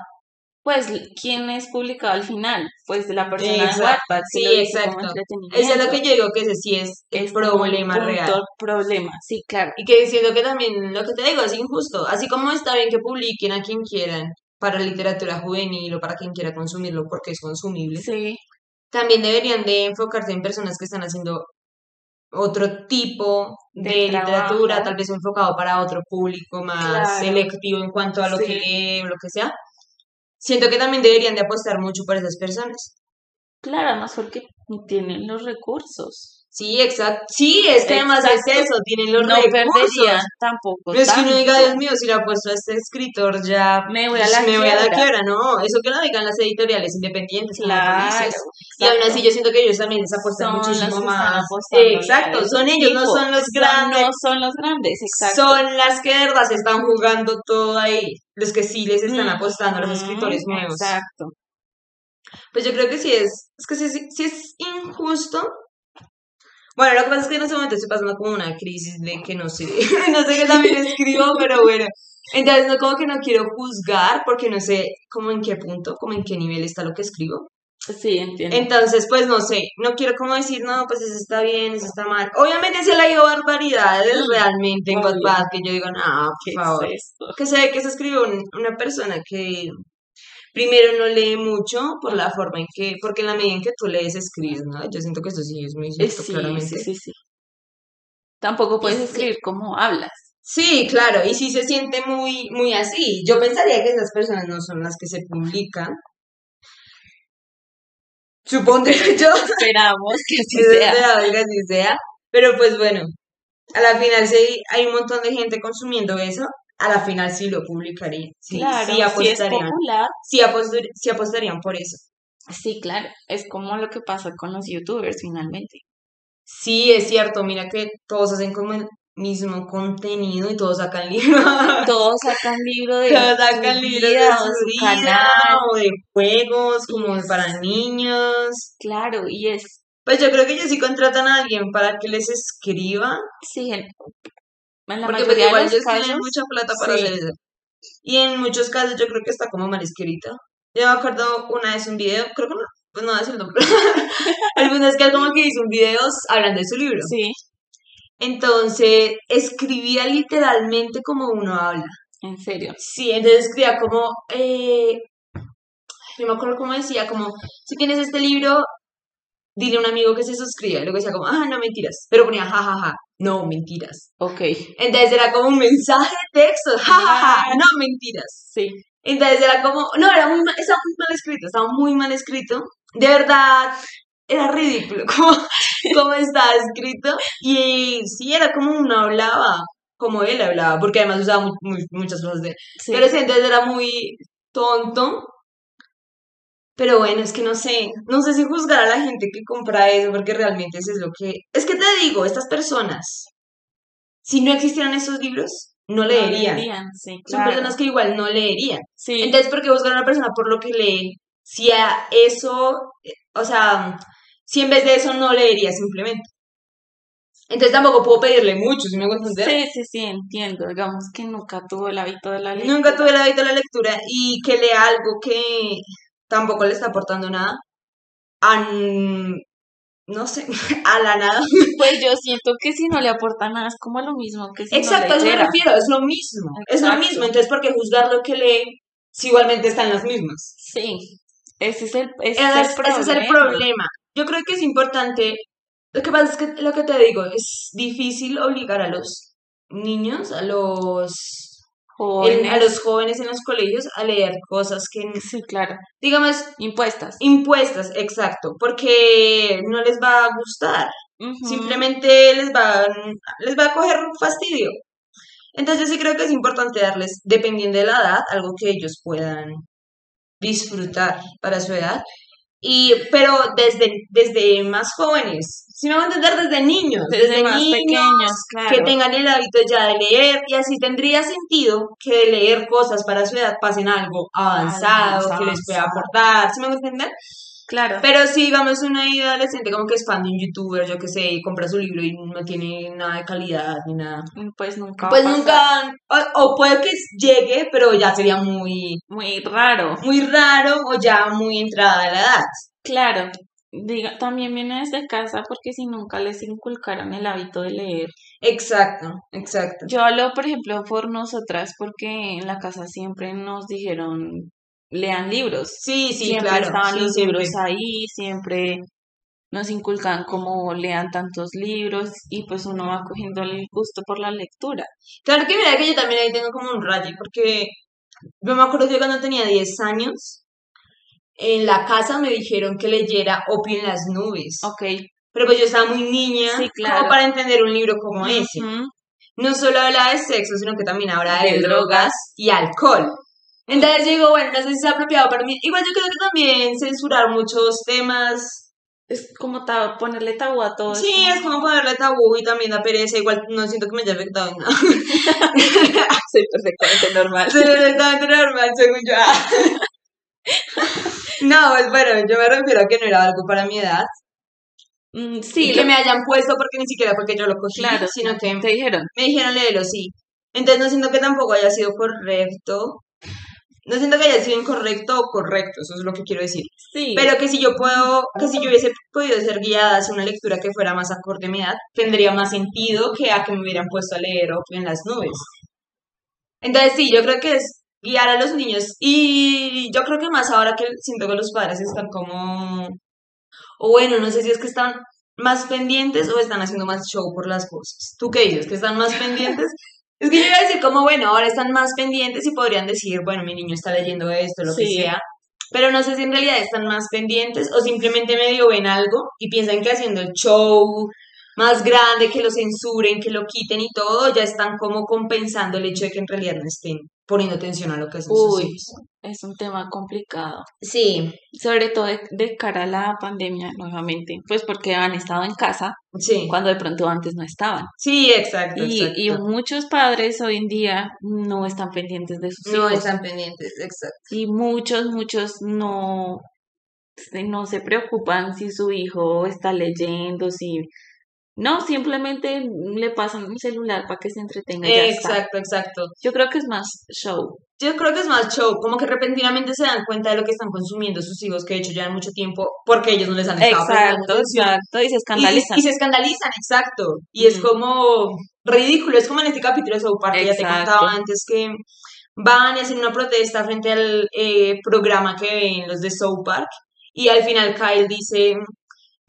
pues ¿quién es publicado al final? Pues la persona de Wattpad. Sí, exacto. Eso es lo que yo digo que ese sí es el problema real. problema, sí, claro. Y que diciendo que también lo que te digo es injusto. Así como está bien que publiquen a quien quieran para literatura juvenil o para quien quiera consumirlo porque es consumible. Sí. También deberían de enfocarse en personas que están haciendo otro tipo de, literatura, tal vez enfocado para otro público más selectivo en cuanto a lo que lee o lo que sea. Siento que también deberían de apostar mucho por esas personas. Claro, además porque tienen los recursos. Sí, exacto. Sí, es que además es eso, tienen los no recursos. tampoco. No es que uno diga, Dios mío, si lo ha puesto a este escritor ya me voy a la, me voy a la quiebra. No, eso que lo digan las editoriales independientes. Claro. Y aún así yo siento que ellos también les apuestan muchísimo más. Exacto, son ellos, no son los grandes. No son los grandes, exacto. Son las que de verdad se están jugando todo ahí. Los que sí les están apostando a los escritores nuevos. Exacto. Pues yo creo que sí es, es que sí, sí es injusto Bueno, lo que pasa es que en ese momento estoy pasando como una crisis de que no sé, no sé qué también escribo, pero bueno. Entonces, no como que no quiero juzgar porque no sé como en qué punto, como en qué nivel está lo que escribo. Sí, entiendo. Entonces, pues no sé, no quiero como decir, no, pues eso está bien, eso está mal. Obviamente se le ha ido barbaridades mm, realmente en Godbad que yo digo, no, por favor. que se ve que se escribió una persona que primero no lee mucho por la forma en que, porque en la medida en que tú lees, escribes, ¿no? Yo siento que esto sí es muy cierto, claramente. Sí, sí, sí. Tampoco puedes escribir como hablas. Sí, claro, y sí se siente muy, muy así. Yo pensaría que esas personas no son las que se publican, Supongo yo. Esperamos que así sea. que así sea. Pero pues bueno, a la final sí hay un montón de gente consumiendo eso. A la final sí lo publicaría. Sí, claro, sí apostarían. Si sí, apostarían por eso. Sí, claro. Es como lo que pasa con los youtubers finalmente. Sí, es cierto. Mira que todos hacen como el mismo contenido y todos sacan libro. Todos sacan libro de todos sacan libro de su canal. o de juegos como para niños. Claro, y es pues yo creo que ellos sí contratan a alguien para que les escriba. Sí, en, la porque pues igual ellos tienen mucha plata para hacer eso. Y en muchos casos yo creo que está como mal escrito. Yo me acuerdo una vez un video, creo que no, pues no decir el nombre. Algunas que como que hizo un video hablando de su libro. Sí. Entonces, escribía literalmente como uno habla. ¿En serio? Sí, entonces escribía como, eh, no me acuerdo cómo decía, como, si tienes este libro, dile a un amigo que se suscriba. Y luego decía como, ah, no, mentiras. Pero ponía, jajaja, ja, ja. no, mentiras. Ok. Entonces era como un mensaje de texto, jajaja, ja, no, mentiras. Sí. Entonces era como, no, era muy mal, estaba muy mal escrito, estaba muy mal escrito. De verdad, era ridículo como, como estaba escrito. Y sí, era como uno hablaba, como él hablaba, porque además usaba muchas cosas de Pero sí, entonces era muy tonto. Pero bueno, es que no sé, no sé si juzgar a la gente que compra eso, porque realmente eso es lo que... Es que te digo, estas personas, si no existieran esos libros, no leerían. Son personas que igual no leerían. Sí. Entonces, ¿por qué juzgar a una persona por lo que lee? Si a eso, o sea, si en vez de eso no leería simplemente. Entonces tampoco puedo pedirle mucho, si me hago entender. Sí, sí, sí, entiendo. Digamos que nunca tuvo el hábito de la lectura. Nunca tuve el hábito de la lectura y que lea algo que tampoco le está aportando nada. A, no sé, a la nada. Pues yo siento que si no le aporta nada es como lo mismo que si Exacto, no eso me refiero, es lo mismo. Es lo mismo. Entonces, ¿por qué juzgar lo que lee si igualmente están las mismas? Sí, ese es el, ese es el problema. Yo creo que es importante, lo que pasa es que lo que te digo, es difícil obligar a los niños, a los jóvenes. a los jóvenes en los colegios a leer cosas que sí claro. digamos impuestas. impuestas exacto porque no les va a gustar. Simplemente les va les va a coger fastidio. Entonces yo sí creo que es importante darles dependiendo de la edad algo que ellos puedan disfrutar para su edad y, pero desde, desde más jóvenes, si me van a entender, desde niños, desde, niños pequeños, que tengan el hábito ya de leer, y así tendría sentido que de leer cosas para su edad pasen algo avanzado, que les pueda aportar, ¿sí me van a entender? Claro. Pero si, digamos, una adolescente como que es fan de un youtuber, yo que sé, y compra su libro y no tiene nada de calidad ni nada. Pues nunca. Pues nunca. O, puede que llegue, pero ya sería muy. Muy raro. Muy raro o ya muy entrada de la edad. Claro. Diga, también viene desde casa porque si nunca les inculcaron el hábito de leer. Exacto, exacto. Yo hablo, por ejemplo, por nosotras porque en la casa siempre nos dijeron lean libros. Sí, sí, siempre claro. Estaban los libros ahí, siempre nos inculcan como lean tantos libros y pues uno va cogiendo el gusto por la lectura. Claro que mira que yo también ahí tengo como un rayo, porque yo me acuerdo que cuando tenía 10 años, en la casa me dijeron que leyera Opio en las nubes. Ok. Pero pues yo estaba muy niña como para entender un libro como ese. No solo habla de sexo, sino que también habla de drogas y alcohol. Entonces yo digo, bueno, no sé si es apropiado para mí. Igual yo creo que también censurar muchos temas. Es como ponerle tabú a todo. Sí, es como ponerle tabú y también da pereza. Igual no siento que me haya afectado en nada. Soy perfectamente normal. Soy perfectamente normal, según yo. no, pues bueno, yo me refiero a que no era algo para mi edad. Mm, sí. Y que me hayan puesto porque ni siquiera fue que yo lo cogí, claro, sino que te dijeron. Me dijeron léelo, sí. Entonces no siento que tampoco haya sido correcto. No siento que haya sido incorrecto o correcto, eso es lo que quiero decir. Sí. Pero que si yo puedo, que si yo hubiese podido ser guiada hacia una lectura que fuera más acorde a mi edad, tendría más sentido que a que me hubieran puesto a leer en las nubes. Entonces sí, yo creo que es guiar a los niños y yo creo que más ahora que siento que los padres están como, o bueno, no sé si es que están más pendientes o están haciendo más show por las cosas. ¿Tú qué dices? ¿Que están más pendientes? Es que yo iba a decir como, bueno, ahora están más pendientes y podrían decir, bueno, mi niño está leyendo esto, lo que sea. Pero no sé si en realidad están más pendientes o simplemente medio ven algo y piensan que haciendo el show más grande, que lo censuren, que lo quiten y todo, ya están como compensando el hecho de que en realidad no estén poniendo atención a lo que hacen sus hijos. Es un tema complicado. Sí. Sobre todo de, cara a la pandemia, nuevamente, pues porque han estado en casa sí. cuando de pronto antes no estaban. Sí, exacto y, y, muchos padres hoy en día no están pendientes de sus hijos. No están pendientes, exacto. Y muchos, muchos no, no se preocupan si su hijo está leyendo, si no, simplemente le pasan un celular para que se entretenga. Y ya exacto, exacto. Yo creo que es más show. Yo creo que es más show, como que repentinamente se dan cuenta de lo que están consumiendo sus hijos, que de hecho llevan mucho tiempo, porque ellos no les han estado Exacto, exacto, y se escandalizan. Y, se escandalizan, exacto. Y es como ridículo, es como en este capítulo de South Park, que ya te contaba antes que van y hacen una protesta frente al eh, programa que ven los de South Park, y al final Kyle dice,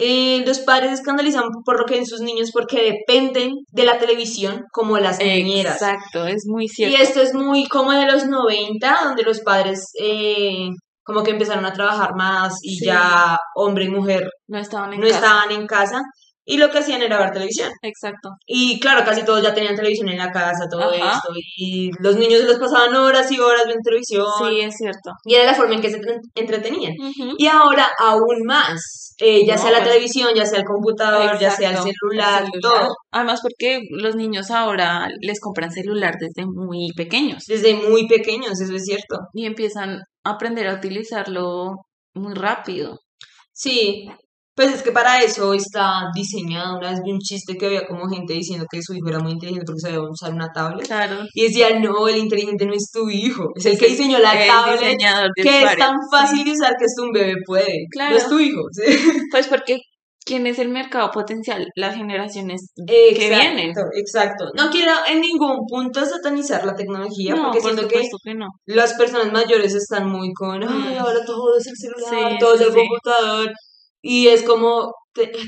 eh, los padres escandalizan por lo que ven sus niños porque dependen de la televisión como las niñeras. Exacto, es muy cierto. Y esto es muy como de los 90, donde los padres eh, como que empezaron a trabajar más y ya hombre y mujer no estaban no estaban en casa y lo que hacían era ver televisión. Exacto. Y claro, casi todos ya tenían televisión en la casa, todo esto. Y los niños se los pasaban horas y horas viendo televisión. Sí, es cierto. Y era la forma en que se entretenían. Y ahora aún más, eh, ya sea la pues televisión, ya sea el computador, ya sea el celular, todo. Además porque los niños ahora les compran celular desde muy pequeños. Desde muy pequeños, eso es cierto. Y empiezan a aprender a utilizarlo muy rápido. Sí, pues es que para eso está diseñado. Una vez vi un chiste que había como gente diciendo que su hijo era muy inteligente porque sabía usar una tablet. Claro. Y decía, no, el inteligente no es tu hijo. Es el que diseñó la tablet. Que es tan fácil de usar que esto un bebé puede. Claro. No es tu hijo. Pues porque quién es el mercado potencial, las generaciones que vienen. Exacto. No quiero en ningún punto satanizar la tecnología, porque siento que, las personas mayores están muy con, ay, ahora todo es el celular, todo es el computador y es como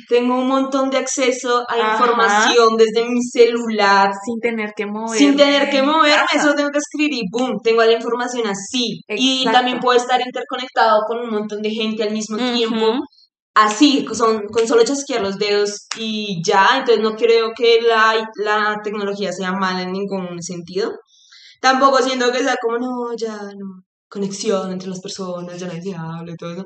tengo un montón de acceso a información desde mi celular. Sin tener que moverme. Sin tener que moverme eso tengo que escribir y boom tengo la información así. Y también puedo estar interconectado con un montón de gente al mismo tiempo. Así son con solo chasquear los dedos y ya. Entonces no creo que la, la tecnología sea mala en ningún sentido. Tampoco siento que sea como no ya no conexión entre las personas, ya no hay diablo y todo eso,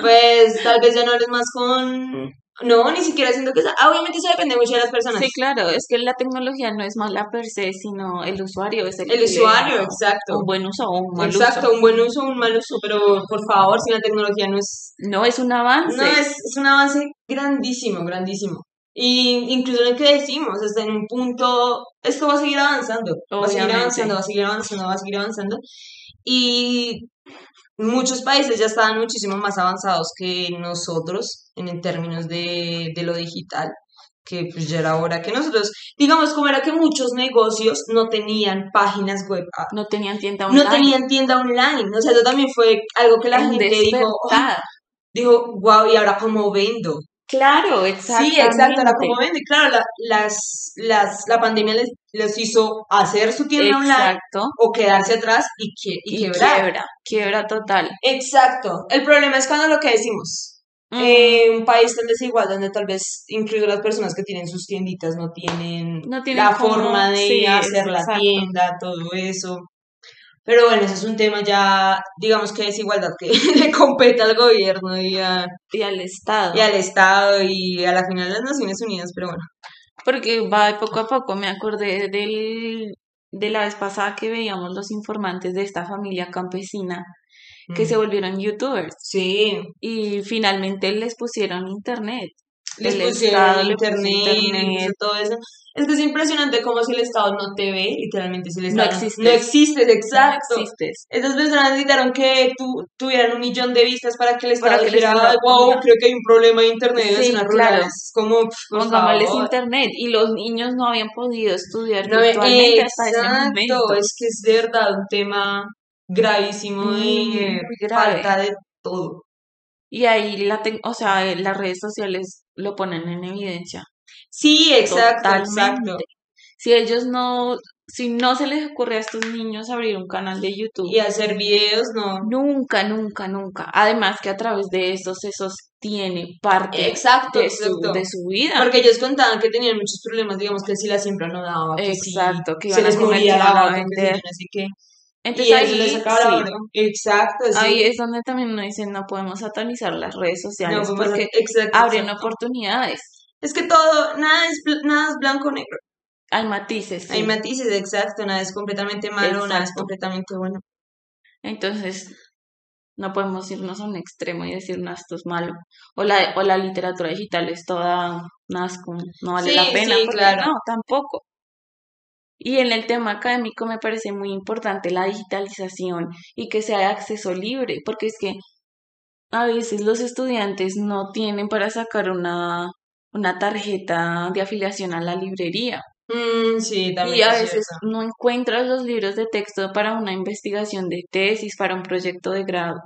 pues tal vez ya no eres más con... No, ni siquiera siento que... Ah, obviamente eso depende mucho de las personas. Sí, claro, es que la tecnología no es mala per se, sino el usuario es el El usuario, exacto. Un buen uso o un mal uso. Exacto, un buen uso o un mal uso, pero por favor, si la tecnología no es... No, es un avance. No, es, es un avance grandísimo, grandísimo. Y incluso lo que decimos, hasta en un punto, esto va a seguir avanzando, va a seguir avanzando, va a seguir avanzando, va a seguir avanzando. Y muchos países ya estaban muchísimo más avanzados que nosotros en términos de, lo digital, que pues ya era hora que nosotros, digamos como era que muchos negocios no tenían páginas web. Ah, no tenían tienda online. No tenían tienda online. O sea, eso también fue algo que la gente dijo, dijo, wow, ¿y ahora cómo vendo? Claro, exacto. Sí, exacto, era como vende. Claro, la, las, las, la pandemia les, les hizo hacer su tienda online o quedarse atrás y, que, y, quebrar. Quiebra, quiebra total. Exacto. El problema es cuando lo que decimos. Eh, un país tan desigual donde tal vez incluso las personas que tienen sus tienditas no tienen, la forma de hacer la tienda, todo eso. Pero bueno, ese es un tema ya, digamos que es igualdad que le compete al gobierno y, y al Estado. Y al Estado y a la final de las Naciones Unidas, pero bueno. Porque va poco a poco, me acordé del, de la vez pasada que veíamos los informantes de esta familia campesina que se mm. volvieron youtubers. Sí. Y finalmente les pusieron internet. Les el pusieron internet, todo eso. Es que es impresionante como si el Estado no te ve, literalmente si el Estado no existes. No existes, exacto. No existes. Esas personas necesitaron que tu, tuvieran un millón de vistas para que el Estado dijera, wow, creo que hay un problema de internet sí, en claro. Es como, Pongámosles internet. Y los niños no habían podido estudiar no, virtualmente hasta ese momento. es que es de verdad un tema gravísimo y falta de todo. Y ahí la o sea, las redes sociales lo ponen en evidencia. Sí, exacto, exacto. Si ellos no, si no se les ocurre a estos niños abrir un canal de YouTube y hacer videos, no. Nunca, nunca, nunca. Además que a través de eso se sostiene parte exacto, de, Su, de su vida. Porque ellos contaban que tenían muchos problemas, digamos que si la siembra no daba, que exacto, que se les moría la vaca, así que entonces ahí, Exacto. Ahí es donde también uno dice, no podemos satanizar las redes sociales porque abren oportunidades. Es que todo, nada es, nada es blanco o negro. Hay matices. Hay matices, exacto. Nada es completamente malo, nada es completamente bueno. Entonces, no podemos irnos a un extremo y decir, no, esto es malo. O la, o la literatura digital es toda nasco, no vale la pena. Sí, claro. No, tampoco. Y en el tema académico me parece muy importante la digitalización y que sea de acceso libre, porque es que a veces los estudiantes no tienen para sacar una, una tarjeta de afiliación a la librería. Mm, sí, también y a veces no encuentras los libros de texto para una investigación de tesis, para un proyecto de grado.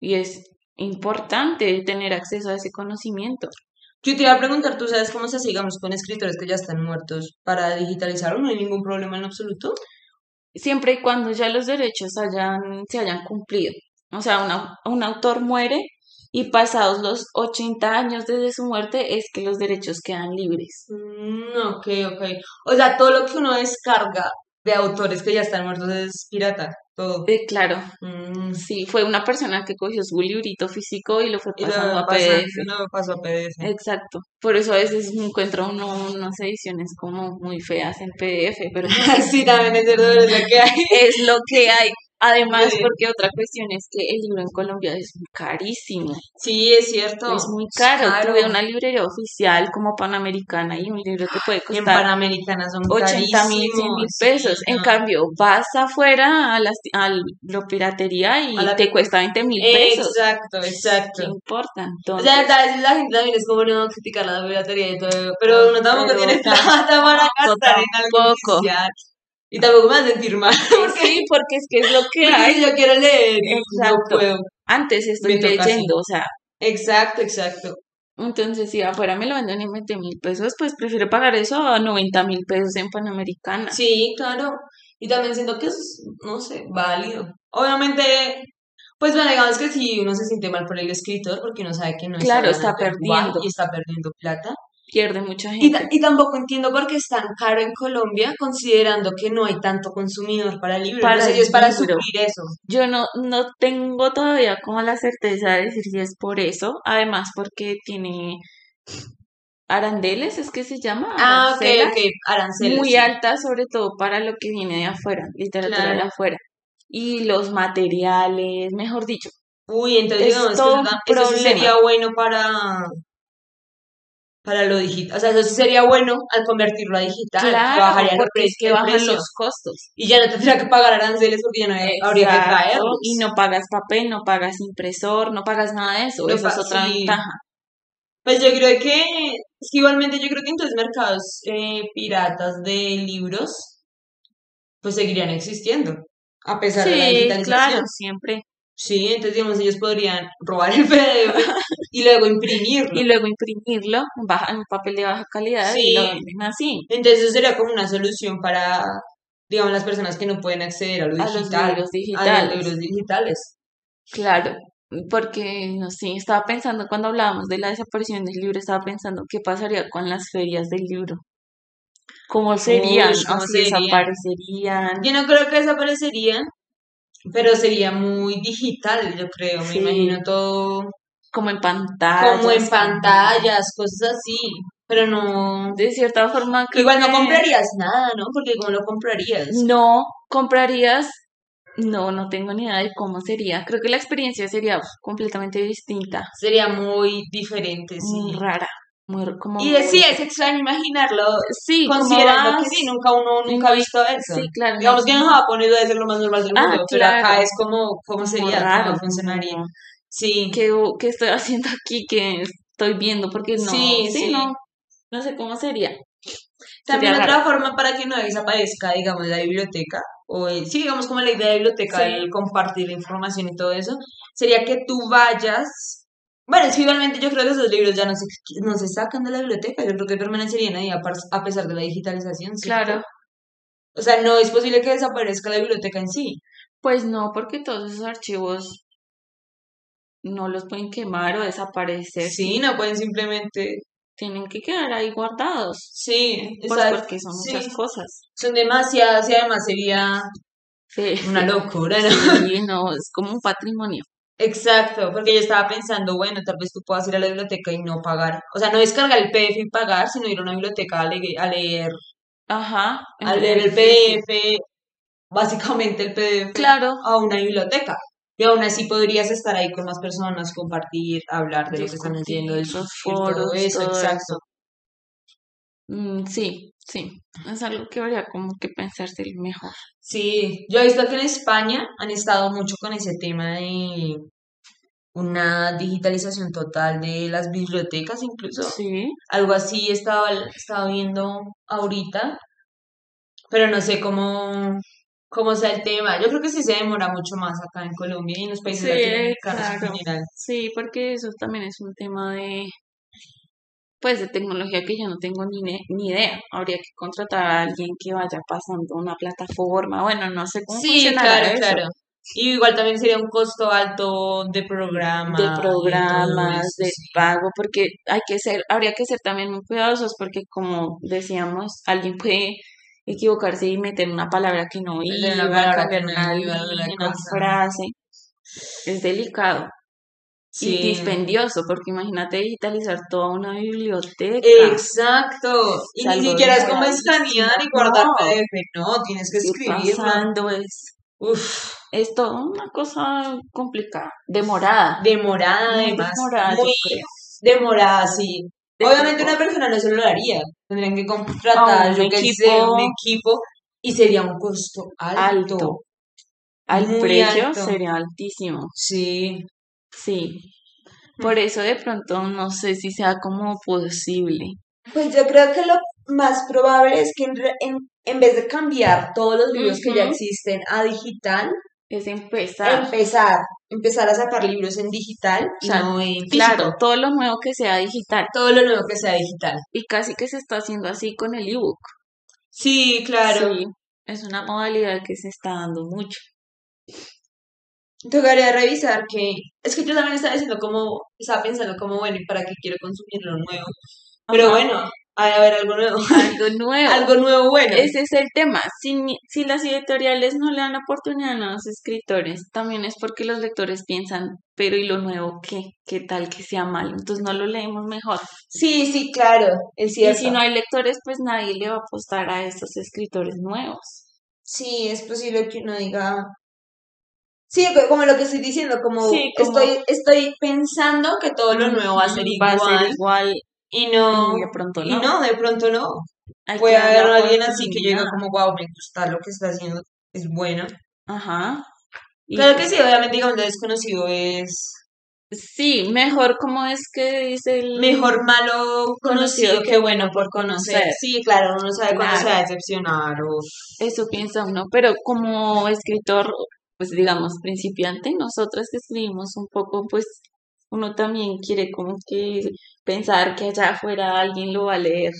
Y es importante tener acceso a ese conocimiento. Yo te iba a preguntar, ¿tú sabes cómo se sigamos con escritores que ya están muertos para digitalizarlo? ¿No hay ningún problema en absoluto? Siempre y cuando ya los derechos hayan, se hayan cumplido. O sea, una, un autor muere y pasados los 80 años desde su muerte es que los derechos quedan libres. Mm, ok, ok. O sea, todo lo que uno descarga de autores que ya están muertos es pirata. Todo. Eh, claro. Mm. Sí, fue una persona que cogió su librito físico y lo fue pasando a PDF. lo pasó a PDF. Exacto. Por eso a veces encuentro uno, unas ediciones como muy feas en PDF, pero sí, también es lo que hay. Es lo que hay. Además, porque otra cuestión es que el libro en Colombia es carísimo. Sí, es cierto. Es muy caro. Tuve una librería oficial como Panamericana y un libro te puede costar. En Panamericana son 80 mil, 100 mil pesos. En cambio, vas afuera a, la piratería y te cuesta 20 mil pesos. Exacto, exacto. ¿Qué importa? Entonces... O sea, la gente también es como no criticar la piratería y todo. Pero uno tampoco tiene plata para gastar en algo oficial. Y tampoco me va a sentir mal. Sí, porque es que es lo que hay. Yo quiero leer. Exacto. No Antes estoy leyendo, o sea. Exacto, exacto. Entonces, si afuera me lo venden en 20 mil pesos, pues prefiero pagar eso a 90 mil pesos en Panamericana. Sí, claro. Y también siento que es, no sé, válido. Obviamente, pues bueno, digamos que si uno se siente mal por el escritor, porque uno sabe que no claro, está, está perdiendo. Y está perdiendo plata pierde mucha gente. Y, tampoco entiendo por qué es tan caro en Colombia, considerando que no hay tanto consumidor para libros. Para no es para suplir eso. Yo no, no tengo todavía como la certeza de decir si es por eso, además porque tiene arandeles, es que se llama. Ah, ok, ok, aranceles. Muy alta, sobre todo para lo que viene de afuera, literatura de afuera. Y los materiales, mejor dicho. Uy, entonces que eso sería bueno para para lo digital. O sea, eso sería bueno al convertirlo a digital. Claro, bajaría porque es que bajan los costos. Y ya no tendría que pagar aranceles porque ya no habría que traerlos. Y no pagas papel, no pagas impresor, no pagas nada de eso. Esa es otra ventaja. Pues yo creo que, igualmente yo creo que entonces mercados eh, piratas de libros, pues seguirían existiendo, a pesar de la digitalización. claro, siempre. Sí, entonces digamos ellos podrían robar el PDF y luego imprimirlo. Y luego imprimirlo en, papel de baja calidad y lo venden así. Entonces eso sería como una solución para, digamos, las personas que no pueden acceder a lo digital. Los digitales. A los libros digitales. Claro, porque, no sé, estaba pensando cuando hablábamos de la desaparición del libro, estaba pensando qué pasaría con las ferias del libro. ¿Cómo serían? ¿Cómo desaparecerían? Yo no creo que desaparecerían, pero sería muy digital, yo creo, me imagino todo. Como en pantallas. Como en pantallas, cosas así. Pero no. De cierta forma. Igual no comprarías nada, ¿no? Porque ¿cómo lo comprarías? No, comprarías. No, no tengo ni idea de cómo sería. Creo que la experiencia sería completamente distinta. Sería muy diferente, sí. Muy rara. Y sí, es extraño imaginarlo. Sí, considerando que sí, nunca uno nunca ha visto eso. Sí, claro. Digamos que en Japón eso ser lo más normal del mundo, ah, pero acá es como, ¿cómo sería? Raro, ¿Cómo funcionaría? Sí. ¿Qué, ¿Qué estoy haciendo aquí? que estoy viendo? Porque no. Sí, sí. No, no sé cómo sería. También otra forma para que no desaparezca, digamos, la biblioteca, o sí, digamos como la idea de biblioteca, el compartir la información y todo eso, sería que tú vayas bueno, es que igualmente yo creo que esos libros ya no se, no se sacan de la biblioteca, yo creo que permanecerían ahí a, pesar de la digitalización. Claro. O sea, no es posible que desaparezca la biblioteca en sí. Pues no, porque todos esos archivos no los pueden quemar o desaparecer. Sí, no pueden simplemente... Tienen que quedar ahí guardados. Sí, pues porque son muchas cosas. Son demasiadas y además sería una locura, ¿no? Sí, no, es como un patrimonio. Exacto, porque yo estaba pensando, bueno, tal vez tú puedas ir a la biblioteca y no pagar. O sea, no descargar el PDF y pagar, sino ir a una biblioteca a, leer. A leer Ajá. A leer el PDF, básicamente el PDF. Claro. A una biblioteca. Y aún así podrías estar ahí con más personas, compartir, hablar de lo que están haciendo, de sus foros, eso, exacto. Mm, sí, sí, es algo que habría como que pensarse mejor. Sí, yo he visto que en España han estado mucho con ese tema de una digitalización total de las bibliotecas incluso. Sí. Algo así estaba, estaba viendo ahorita, pero no sé cómo, cómo sea el tema. Yo creo que sí se demora mucho más acá en Colombia y en los países latinoamericanos en general. Sí, porque eso también es un tema de pues de tecnología que yo no tengo ni, ni idea. Habría que contratar a alguien que vaya pasando una plataforma. Bueno, no sé cómo sí, claro, claro. Y igual también sería un costo alto de programa. De programas, de pago, porque hay que ser, habría que ser también muy cuidadosos porque como decíamos, alguien puede equivocarse y meter una palabra que no iba, una cambiar una frase. Es delicado. Sí. dispendioso, porque imagínate digitalizar toda una biblioteca. Exacto. Y ni siquiera es como escanear y guardar PDF, no, tienes que escribir. pasando es. Uf. Es una cosa complicada, demorada. Demorada, además. Demorada, muy demorada, sí. Obviamente una persona no se lo haría. Tendrían que contratar, un, equipo, un equipo y sería un costo alto. alto. Al precio sería altísimo. Sí. Sí. Por eso de pronto no sé si sea como posible. Pues yo creo que lo más probable es que en, en, vez de cambiar todos los libros que ya existen a digital, es empezar. Empezar. Empezar a sacar libros en digital y no en Claro, todo lo nuevo que sea digital. Todo lo nuevo que sea digital. Y casi que se está haciendo así con el ebook. Sí, claro. Sí, es una modalidad que se está dando mucho. Tocaría revisar que. Es que yo también estaba diciendo como. Estaba pensando como, bueno, ¿y para qué quiero consumir lo nuevo? Pero bueno, hay a ver algo nuevo. Algo nuevo. algo nuevo bueno. Ese es el tema. Si, si las editoriales no le dan la oportunidad a los escritores, también es porque los lectores piensan, pero ¿y lo nuevo qué? ¿Qué tal que sea malo? Entonces no lo leemos mejor. Sí, sí, claro, es cierto. Y si no hay lectores, pues nadie le va a apostar a estos escritores nuevos. Sí, es posible que uno diga, Sí, como lo que estoy diciendo, como, estoy estoy pensando que todo lo nuevo va a ser igual. Va a ser igual. Y no. Y de pronto no. Y no, de pronto no. Puede haber alguien así que llega como, wow, me gusta lo que está haciendo, es bueno. Ajá. claro que pues sí, obviamente, digamos, lo desconocido es. Sí, mejor como es que dice el... Mejor malo conocido, que bueno por conocer. Sí, claro, uno sabe cuándo se va a decepcionar o... Eso piensa uno, pero como escritor pues digamos, principiante, nosotras que escribimos un poco, pues uno también quiere como que pensar que allá afuera alguien lo va a leer.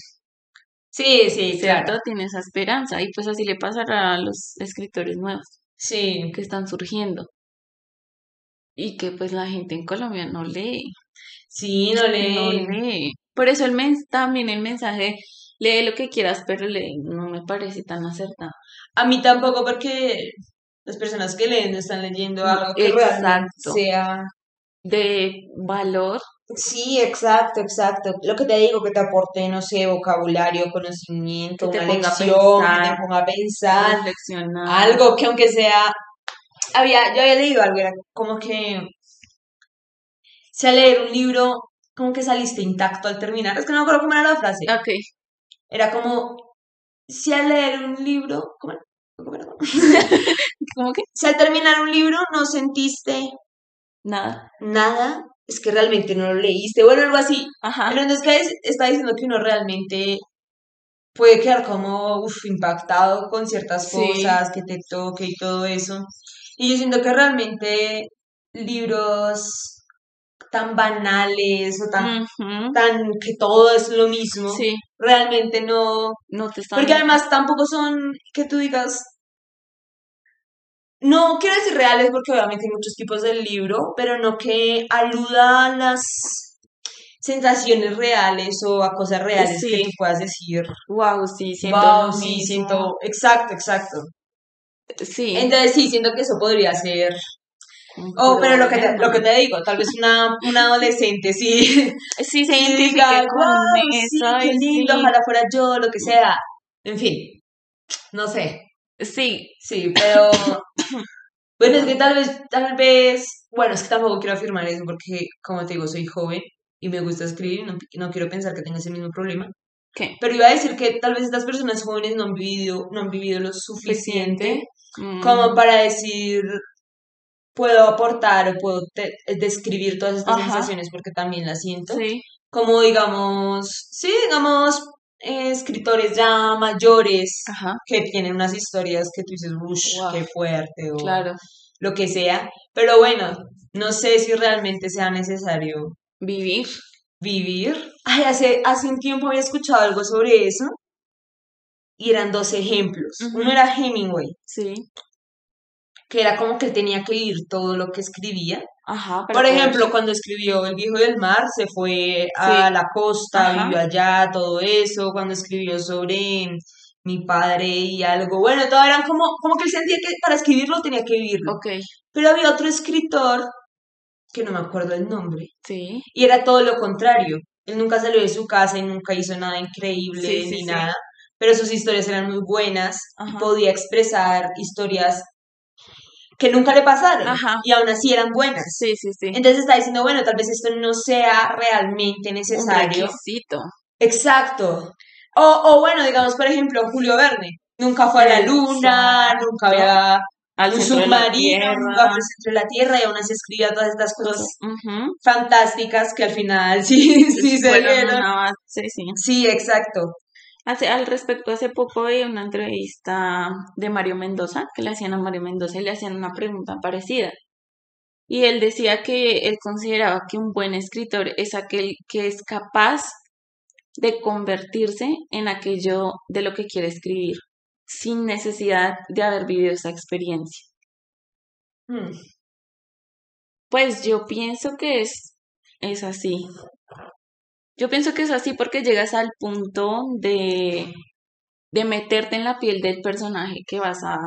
Sí, sí, ¿cierto? Claro. Tiene esa esperanza y pues así le pasará a los escritores nuevos. Sí. Que están surgiendo. Y que pues la gente en Colombia no lee. Sí, no lee. No lee. Por eso el mens también el mensaje, lee lo que quieras, pero lee, no me parece tan acertado. A mí tampoco porque las personas que leen están leyendo algo que sea de valor. Sí, exacto, exacto. Lo que te digo, que te aporte, no sé, vocabulario, conocimiento, una lección, que te ponga a pensar, algo que aunque sea, había, yo había leído algo, era como que, sea leer un libro como que saliste intacto al terminar. Es que no me acuerdo cómo era la frase. Ok. Era como, si al leer un libro, ¿cómo era? ¿Cómo que? Si al terminar un libro no sentiste Nada. nada, es que realmente no lo leíste, bueno, algo así. Ajá. Pero entonces está diciendo que uno realmente puede quedar como uf, impactado con ciertas Sí. cosas, que te toque y todo eso. Y yo siento que realmente libros tan banales o tan, tan que todo es lo mismo, Sí, realmente no, no te están... porque además tampoco son que tú digas, no quiero decir reales porque obviamente hay muchos tipos del libro, pero no que aluda a las sensaciones reales o a cosas reales que tú puedas decir. Wow, sí, siento Wow, sí, mismo. siento, exacto, exacto. Sí. Entonces sí, siento que eso podría ser. Oh, pero lo que te, lo que te digo, tal vez una, una adolescente sí, Sí, se con wow, sí, qué lindo, sí. ojalá fuera yo, lo que sea. En fin, no sé. Sí, Sí, pero bueno, es que tal vez, tal vez, bueno, es que tampoco quiero afirmar eso porque, como te digo, soy joven y me gusta escribir, no, no quiero pensar que tenga ese mismo problema. ¿qué? Pero iba a decir que tal vez estas personas jóvenes no han vivido, no han vivido lo suficiente Mm, como para decir, puedo aportar o puedo describir todas estas Ajá. sensaciones porque también las siento. Sí, Como digamos, sí, digamos, eh, escritores ya mayores ajá, que tienen unas historias que tú dices, uff, Wow. qué fuerte, o claro. lo que sea. Pero bueno, no sé si realmente sea necesario Vivir. vivir. Ay, hace, hace un tiempo había escuchado algo sobre eso y eran dos ejemplos. Uno era Hemingway, Sí. Que era como que él tenía que vivir todo lo que escribía. Ajá. Por ejemplo, cuando escribió El Viejo del Mar, se fue a Sí. la costa, Ajá. vivió allá, todo eso. Cuando escribió sobre mi padre y algo, bueno, todo eran como, como que él sentía que para escribirlo tenía que vivirlo. Ok, Pero había otro escritor, que no me acuerdo el nombre, sí. y era todo lo contrario. Él nunca salió de su casa y nunca hizo nada increíble Sí, ni sí. nada, pero sus historias eran muy buenas y Ajá. podía expresar historias que nunca le pasaron Ajá. y aún así eran buenas. Sí, sí, sí. Entonces está diciendo, bueno, tal vez esto no sea realmente Un necesario. requisito. Exacto. O, o bueno, digamos, por ejemplo, Julio Verne. Nunca fue a la luna, Exacto. nunca había Al un submarino, nunca fue al centro de la Tierra y aún así escribía todas estas cosas fantásticas que al final sí, sí se base, sí, sí. Sí, exacto. Hace, al respecto, hace poco vi una entrevista de Mario Mendoza, que le hacían a Mario Mendoza y le hacían una pregunta parecida. Y él decía que él consideraba que un buen escritor es aquel que es capaz de convertirse en aquello de lo que quiere escribir, sin necesidad de haber vivido esa experiencia. Hmm. Pues yo pienso que es, es así. Yo pienso que es así porque llegas al punto de, de meterte en la piel del personaje que vas a,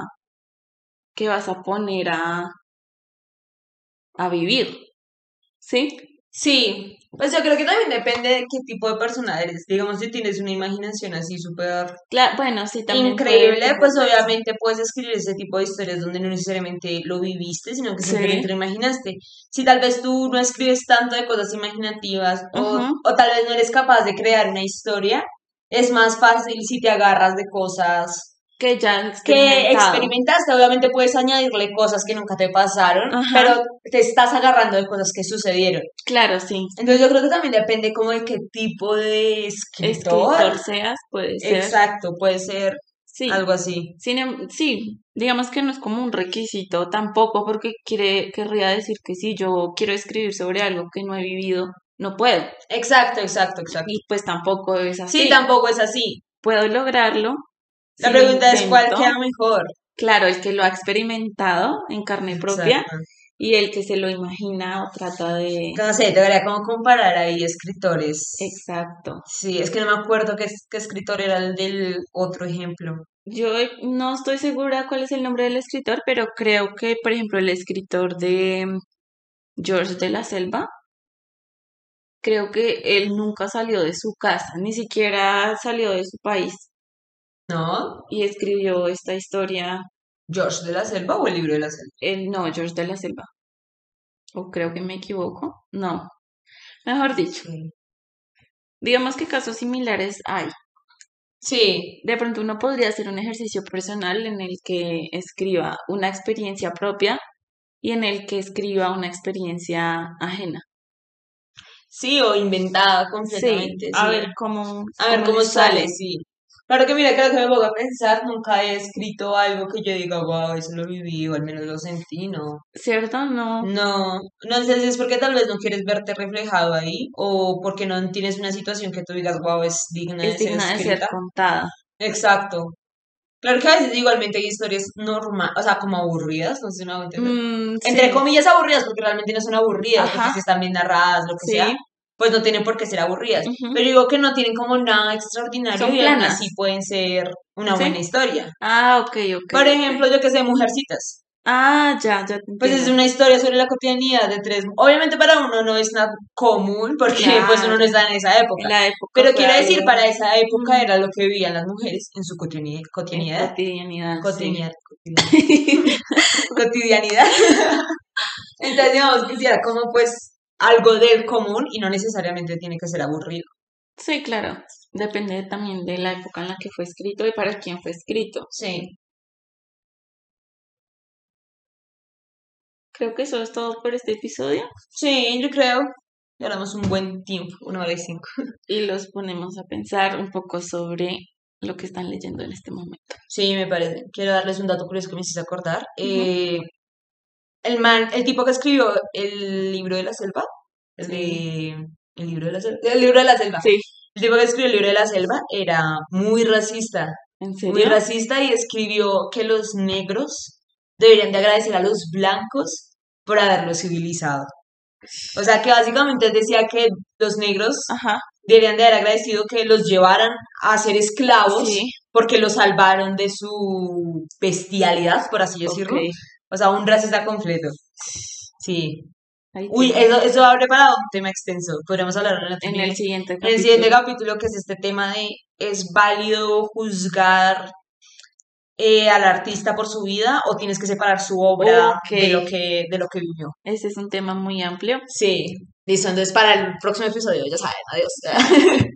que vas a poner a, a vivir. ¿Sí? Sí, pues yo creo que también depende de qué tipo de persona eres. Digamos, si tienes una imaginación así súper Cla- bueno, sí, también increíble, pues obviamente puedes escribir ese tipo de historias donde no necesariamente lo viviste, sino que Sí. simplemente lo imaginaste. Si tal vez tú no escribes tanto de cosas imaginativas o, o tal vez no eres capaz de crear una historia, es más fácil si te agarras de cosas que ya has que experimentaste. Obviamente puedes añadirle cosas que nunca te pasaron, Ajá. pero te estás agarrando de cosas que sucedieron. Claro, sí. Entonces yo creo que también depende como de qué tipo de escritor. Escritor seas, puede ser. Exacto, puede ser Sí. algo así. Sin em- sí, digamos que no es como un requisito tampoco, porque quiere, querría decir que si yo quiero escribir sobre algo que no he vivido, no puedo. Exacto, exacto, exacto. Y pues tampoco es así. Sí, tampoco es así. Puedo lograrlo. La si pregunta es cuál queda mejor. Claro, el que lo ha experimentado en carne propia Exacto. y el que se lo imagina o trata de... No sé, debería como comparar ahí escritores. Exacto. Sí, es que no me acuerdo qué, qué escritor era el del otro ejemplo. Yo no estoy segura cuál es el nombre del escritor, pero creo que, por ejemplo, el escritor de George de la Selva, creo que él nunca salió de su casa, ni siquiera salió de su país ¿No? y escribió esta historia, ¿George de la Selva o el libro de la Selva? el no, George de la Selva. O creo que me equivoco, no. Mejor dicho. Digamos que casos similares hay. Sí. De pronto uno podría hacer un ejercicio personal en el que escriba una experiencia propia y en el que escriba una experiencia ajena. Sí, o inventada completamente. a ver cómo, a ver cómo sale, sí. Claro que mira, creo que me pongo a pensar, nunca he escrito algo que yo diga, wow, eso lo viví, o al menos lo sentí, ¿no? ¿Cierto? No. No, no sé si es porque tal vez no quieres verte reflejado ahí, o porque no tienes una situación que tú digas, wow, es digna, de, ser de ser contada. Exacto. Claro que a veces igualmente hay historias normales, o sea, como aburridas, no sé si. Mm, Entre comillas aburridas, porque realmente no son aburridas, porque si están bien narradas, lo que sea pues no tienen por qué ser aburridas. Pero digo que no tienen como nada extraordinario y aún así pueden ser una buena historia. Ah, ok, ok. Por ejemplo, yo que sé, Mujercitas. Ah, ya, ya. Pues es una historia sobre la cotidianidad de tres. Obviamente para uno no es nada común porque pues uno no está en esa época. La época Pero quiero decir, para esa época era lo que vivían las mujeres en su cotidianidad. Cotidianidad. Cotidianidad. Cotidianidad. Entonces, digamos, quisiera como pues algo del común y no necesariamente tiene que ser aburrido. Sí, claro. Depende también de la época en la que fue escrito y para quién fue escrito. Sí. Creo que eso es todo por este episodio. Sí, yo creo. Llevamos un buen tiempo, una hora y cinco. Y los ponemos a pensar un poco sobre lo que están leyendo en este momento. Sí, me parece. Quiero darles un dato curioso que me hiciste acordar. eh, el man, el tipo que escribió el libro de la selva, el de el libro de la selva, el libro de la selva. Sí. El tipo que escribió el libro de la selva era muy racista. ¿En serio? Muy racista y escribió que los negros deberían de agradecer a los blancos por haberlos civilizado. O sea, que básicamente decía que los negros deberían de haber agradecido que los llevaran a ser esclavos porque los salvaron de su bestialidad, por así decirlo. O sea, un racista completo. Sí. Uy, eso, eso abre para un tema extenso. Podríamos hablar en el siguiente capítulo. En el siguiente capítulo, que es este tema de ¿es válido juzgar eh, al artista por su vida o tienes que separar su obra de, lo que, de lo que vivió? Ese es un tema muy amplio. Sí. Listo, entonces para el próximo episodio, ya saben, adiós.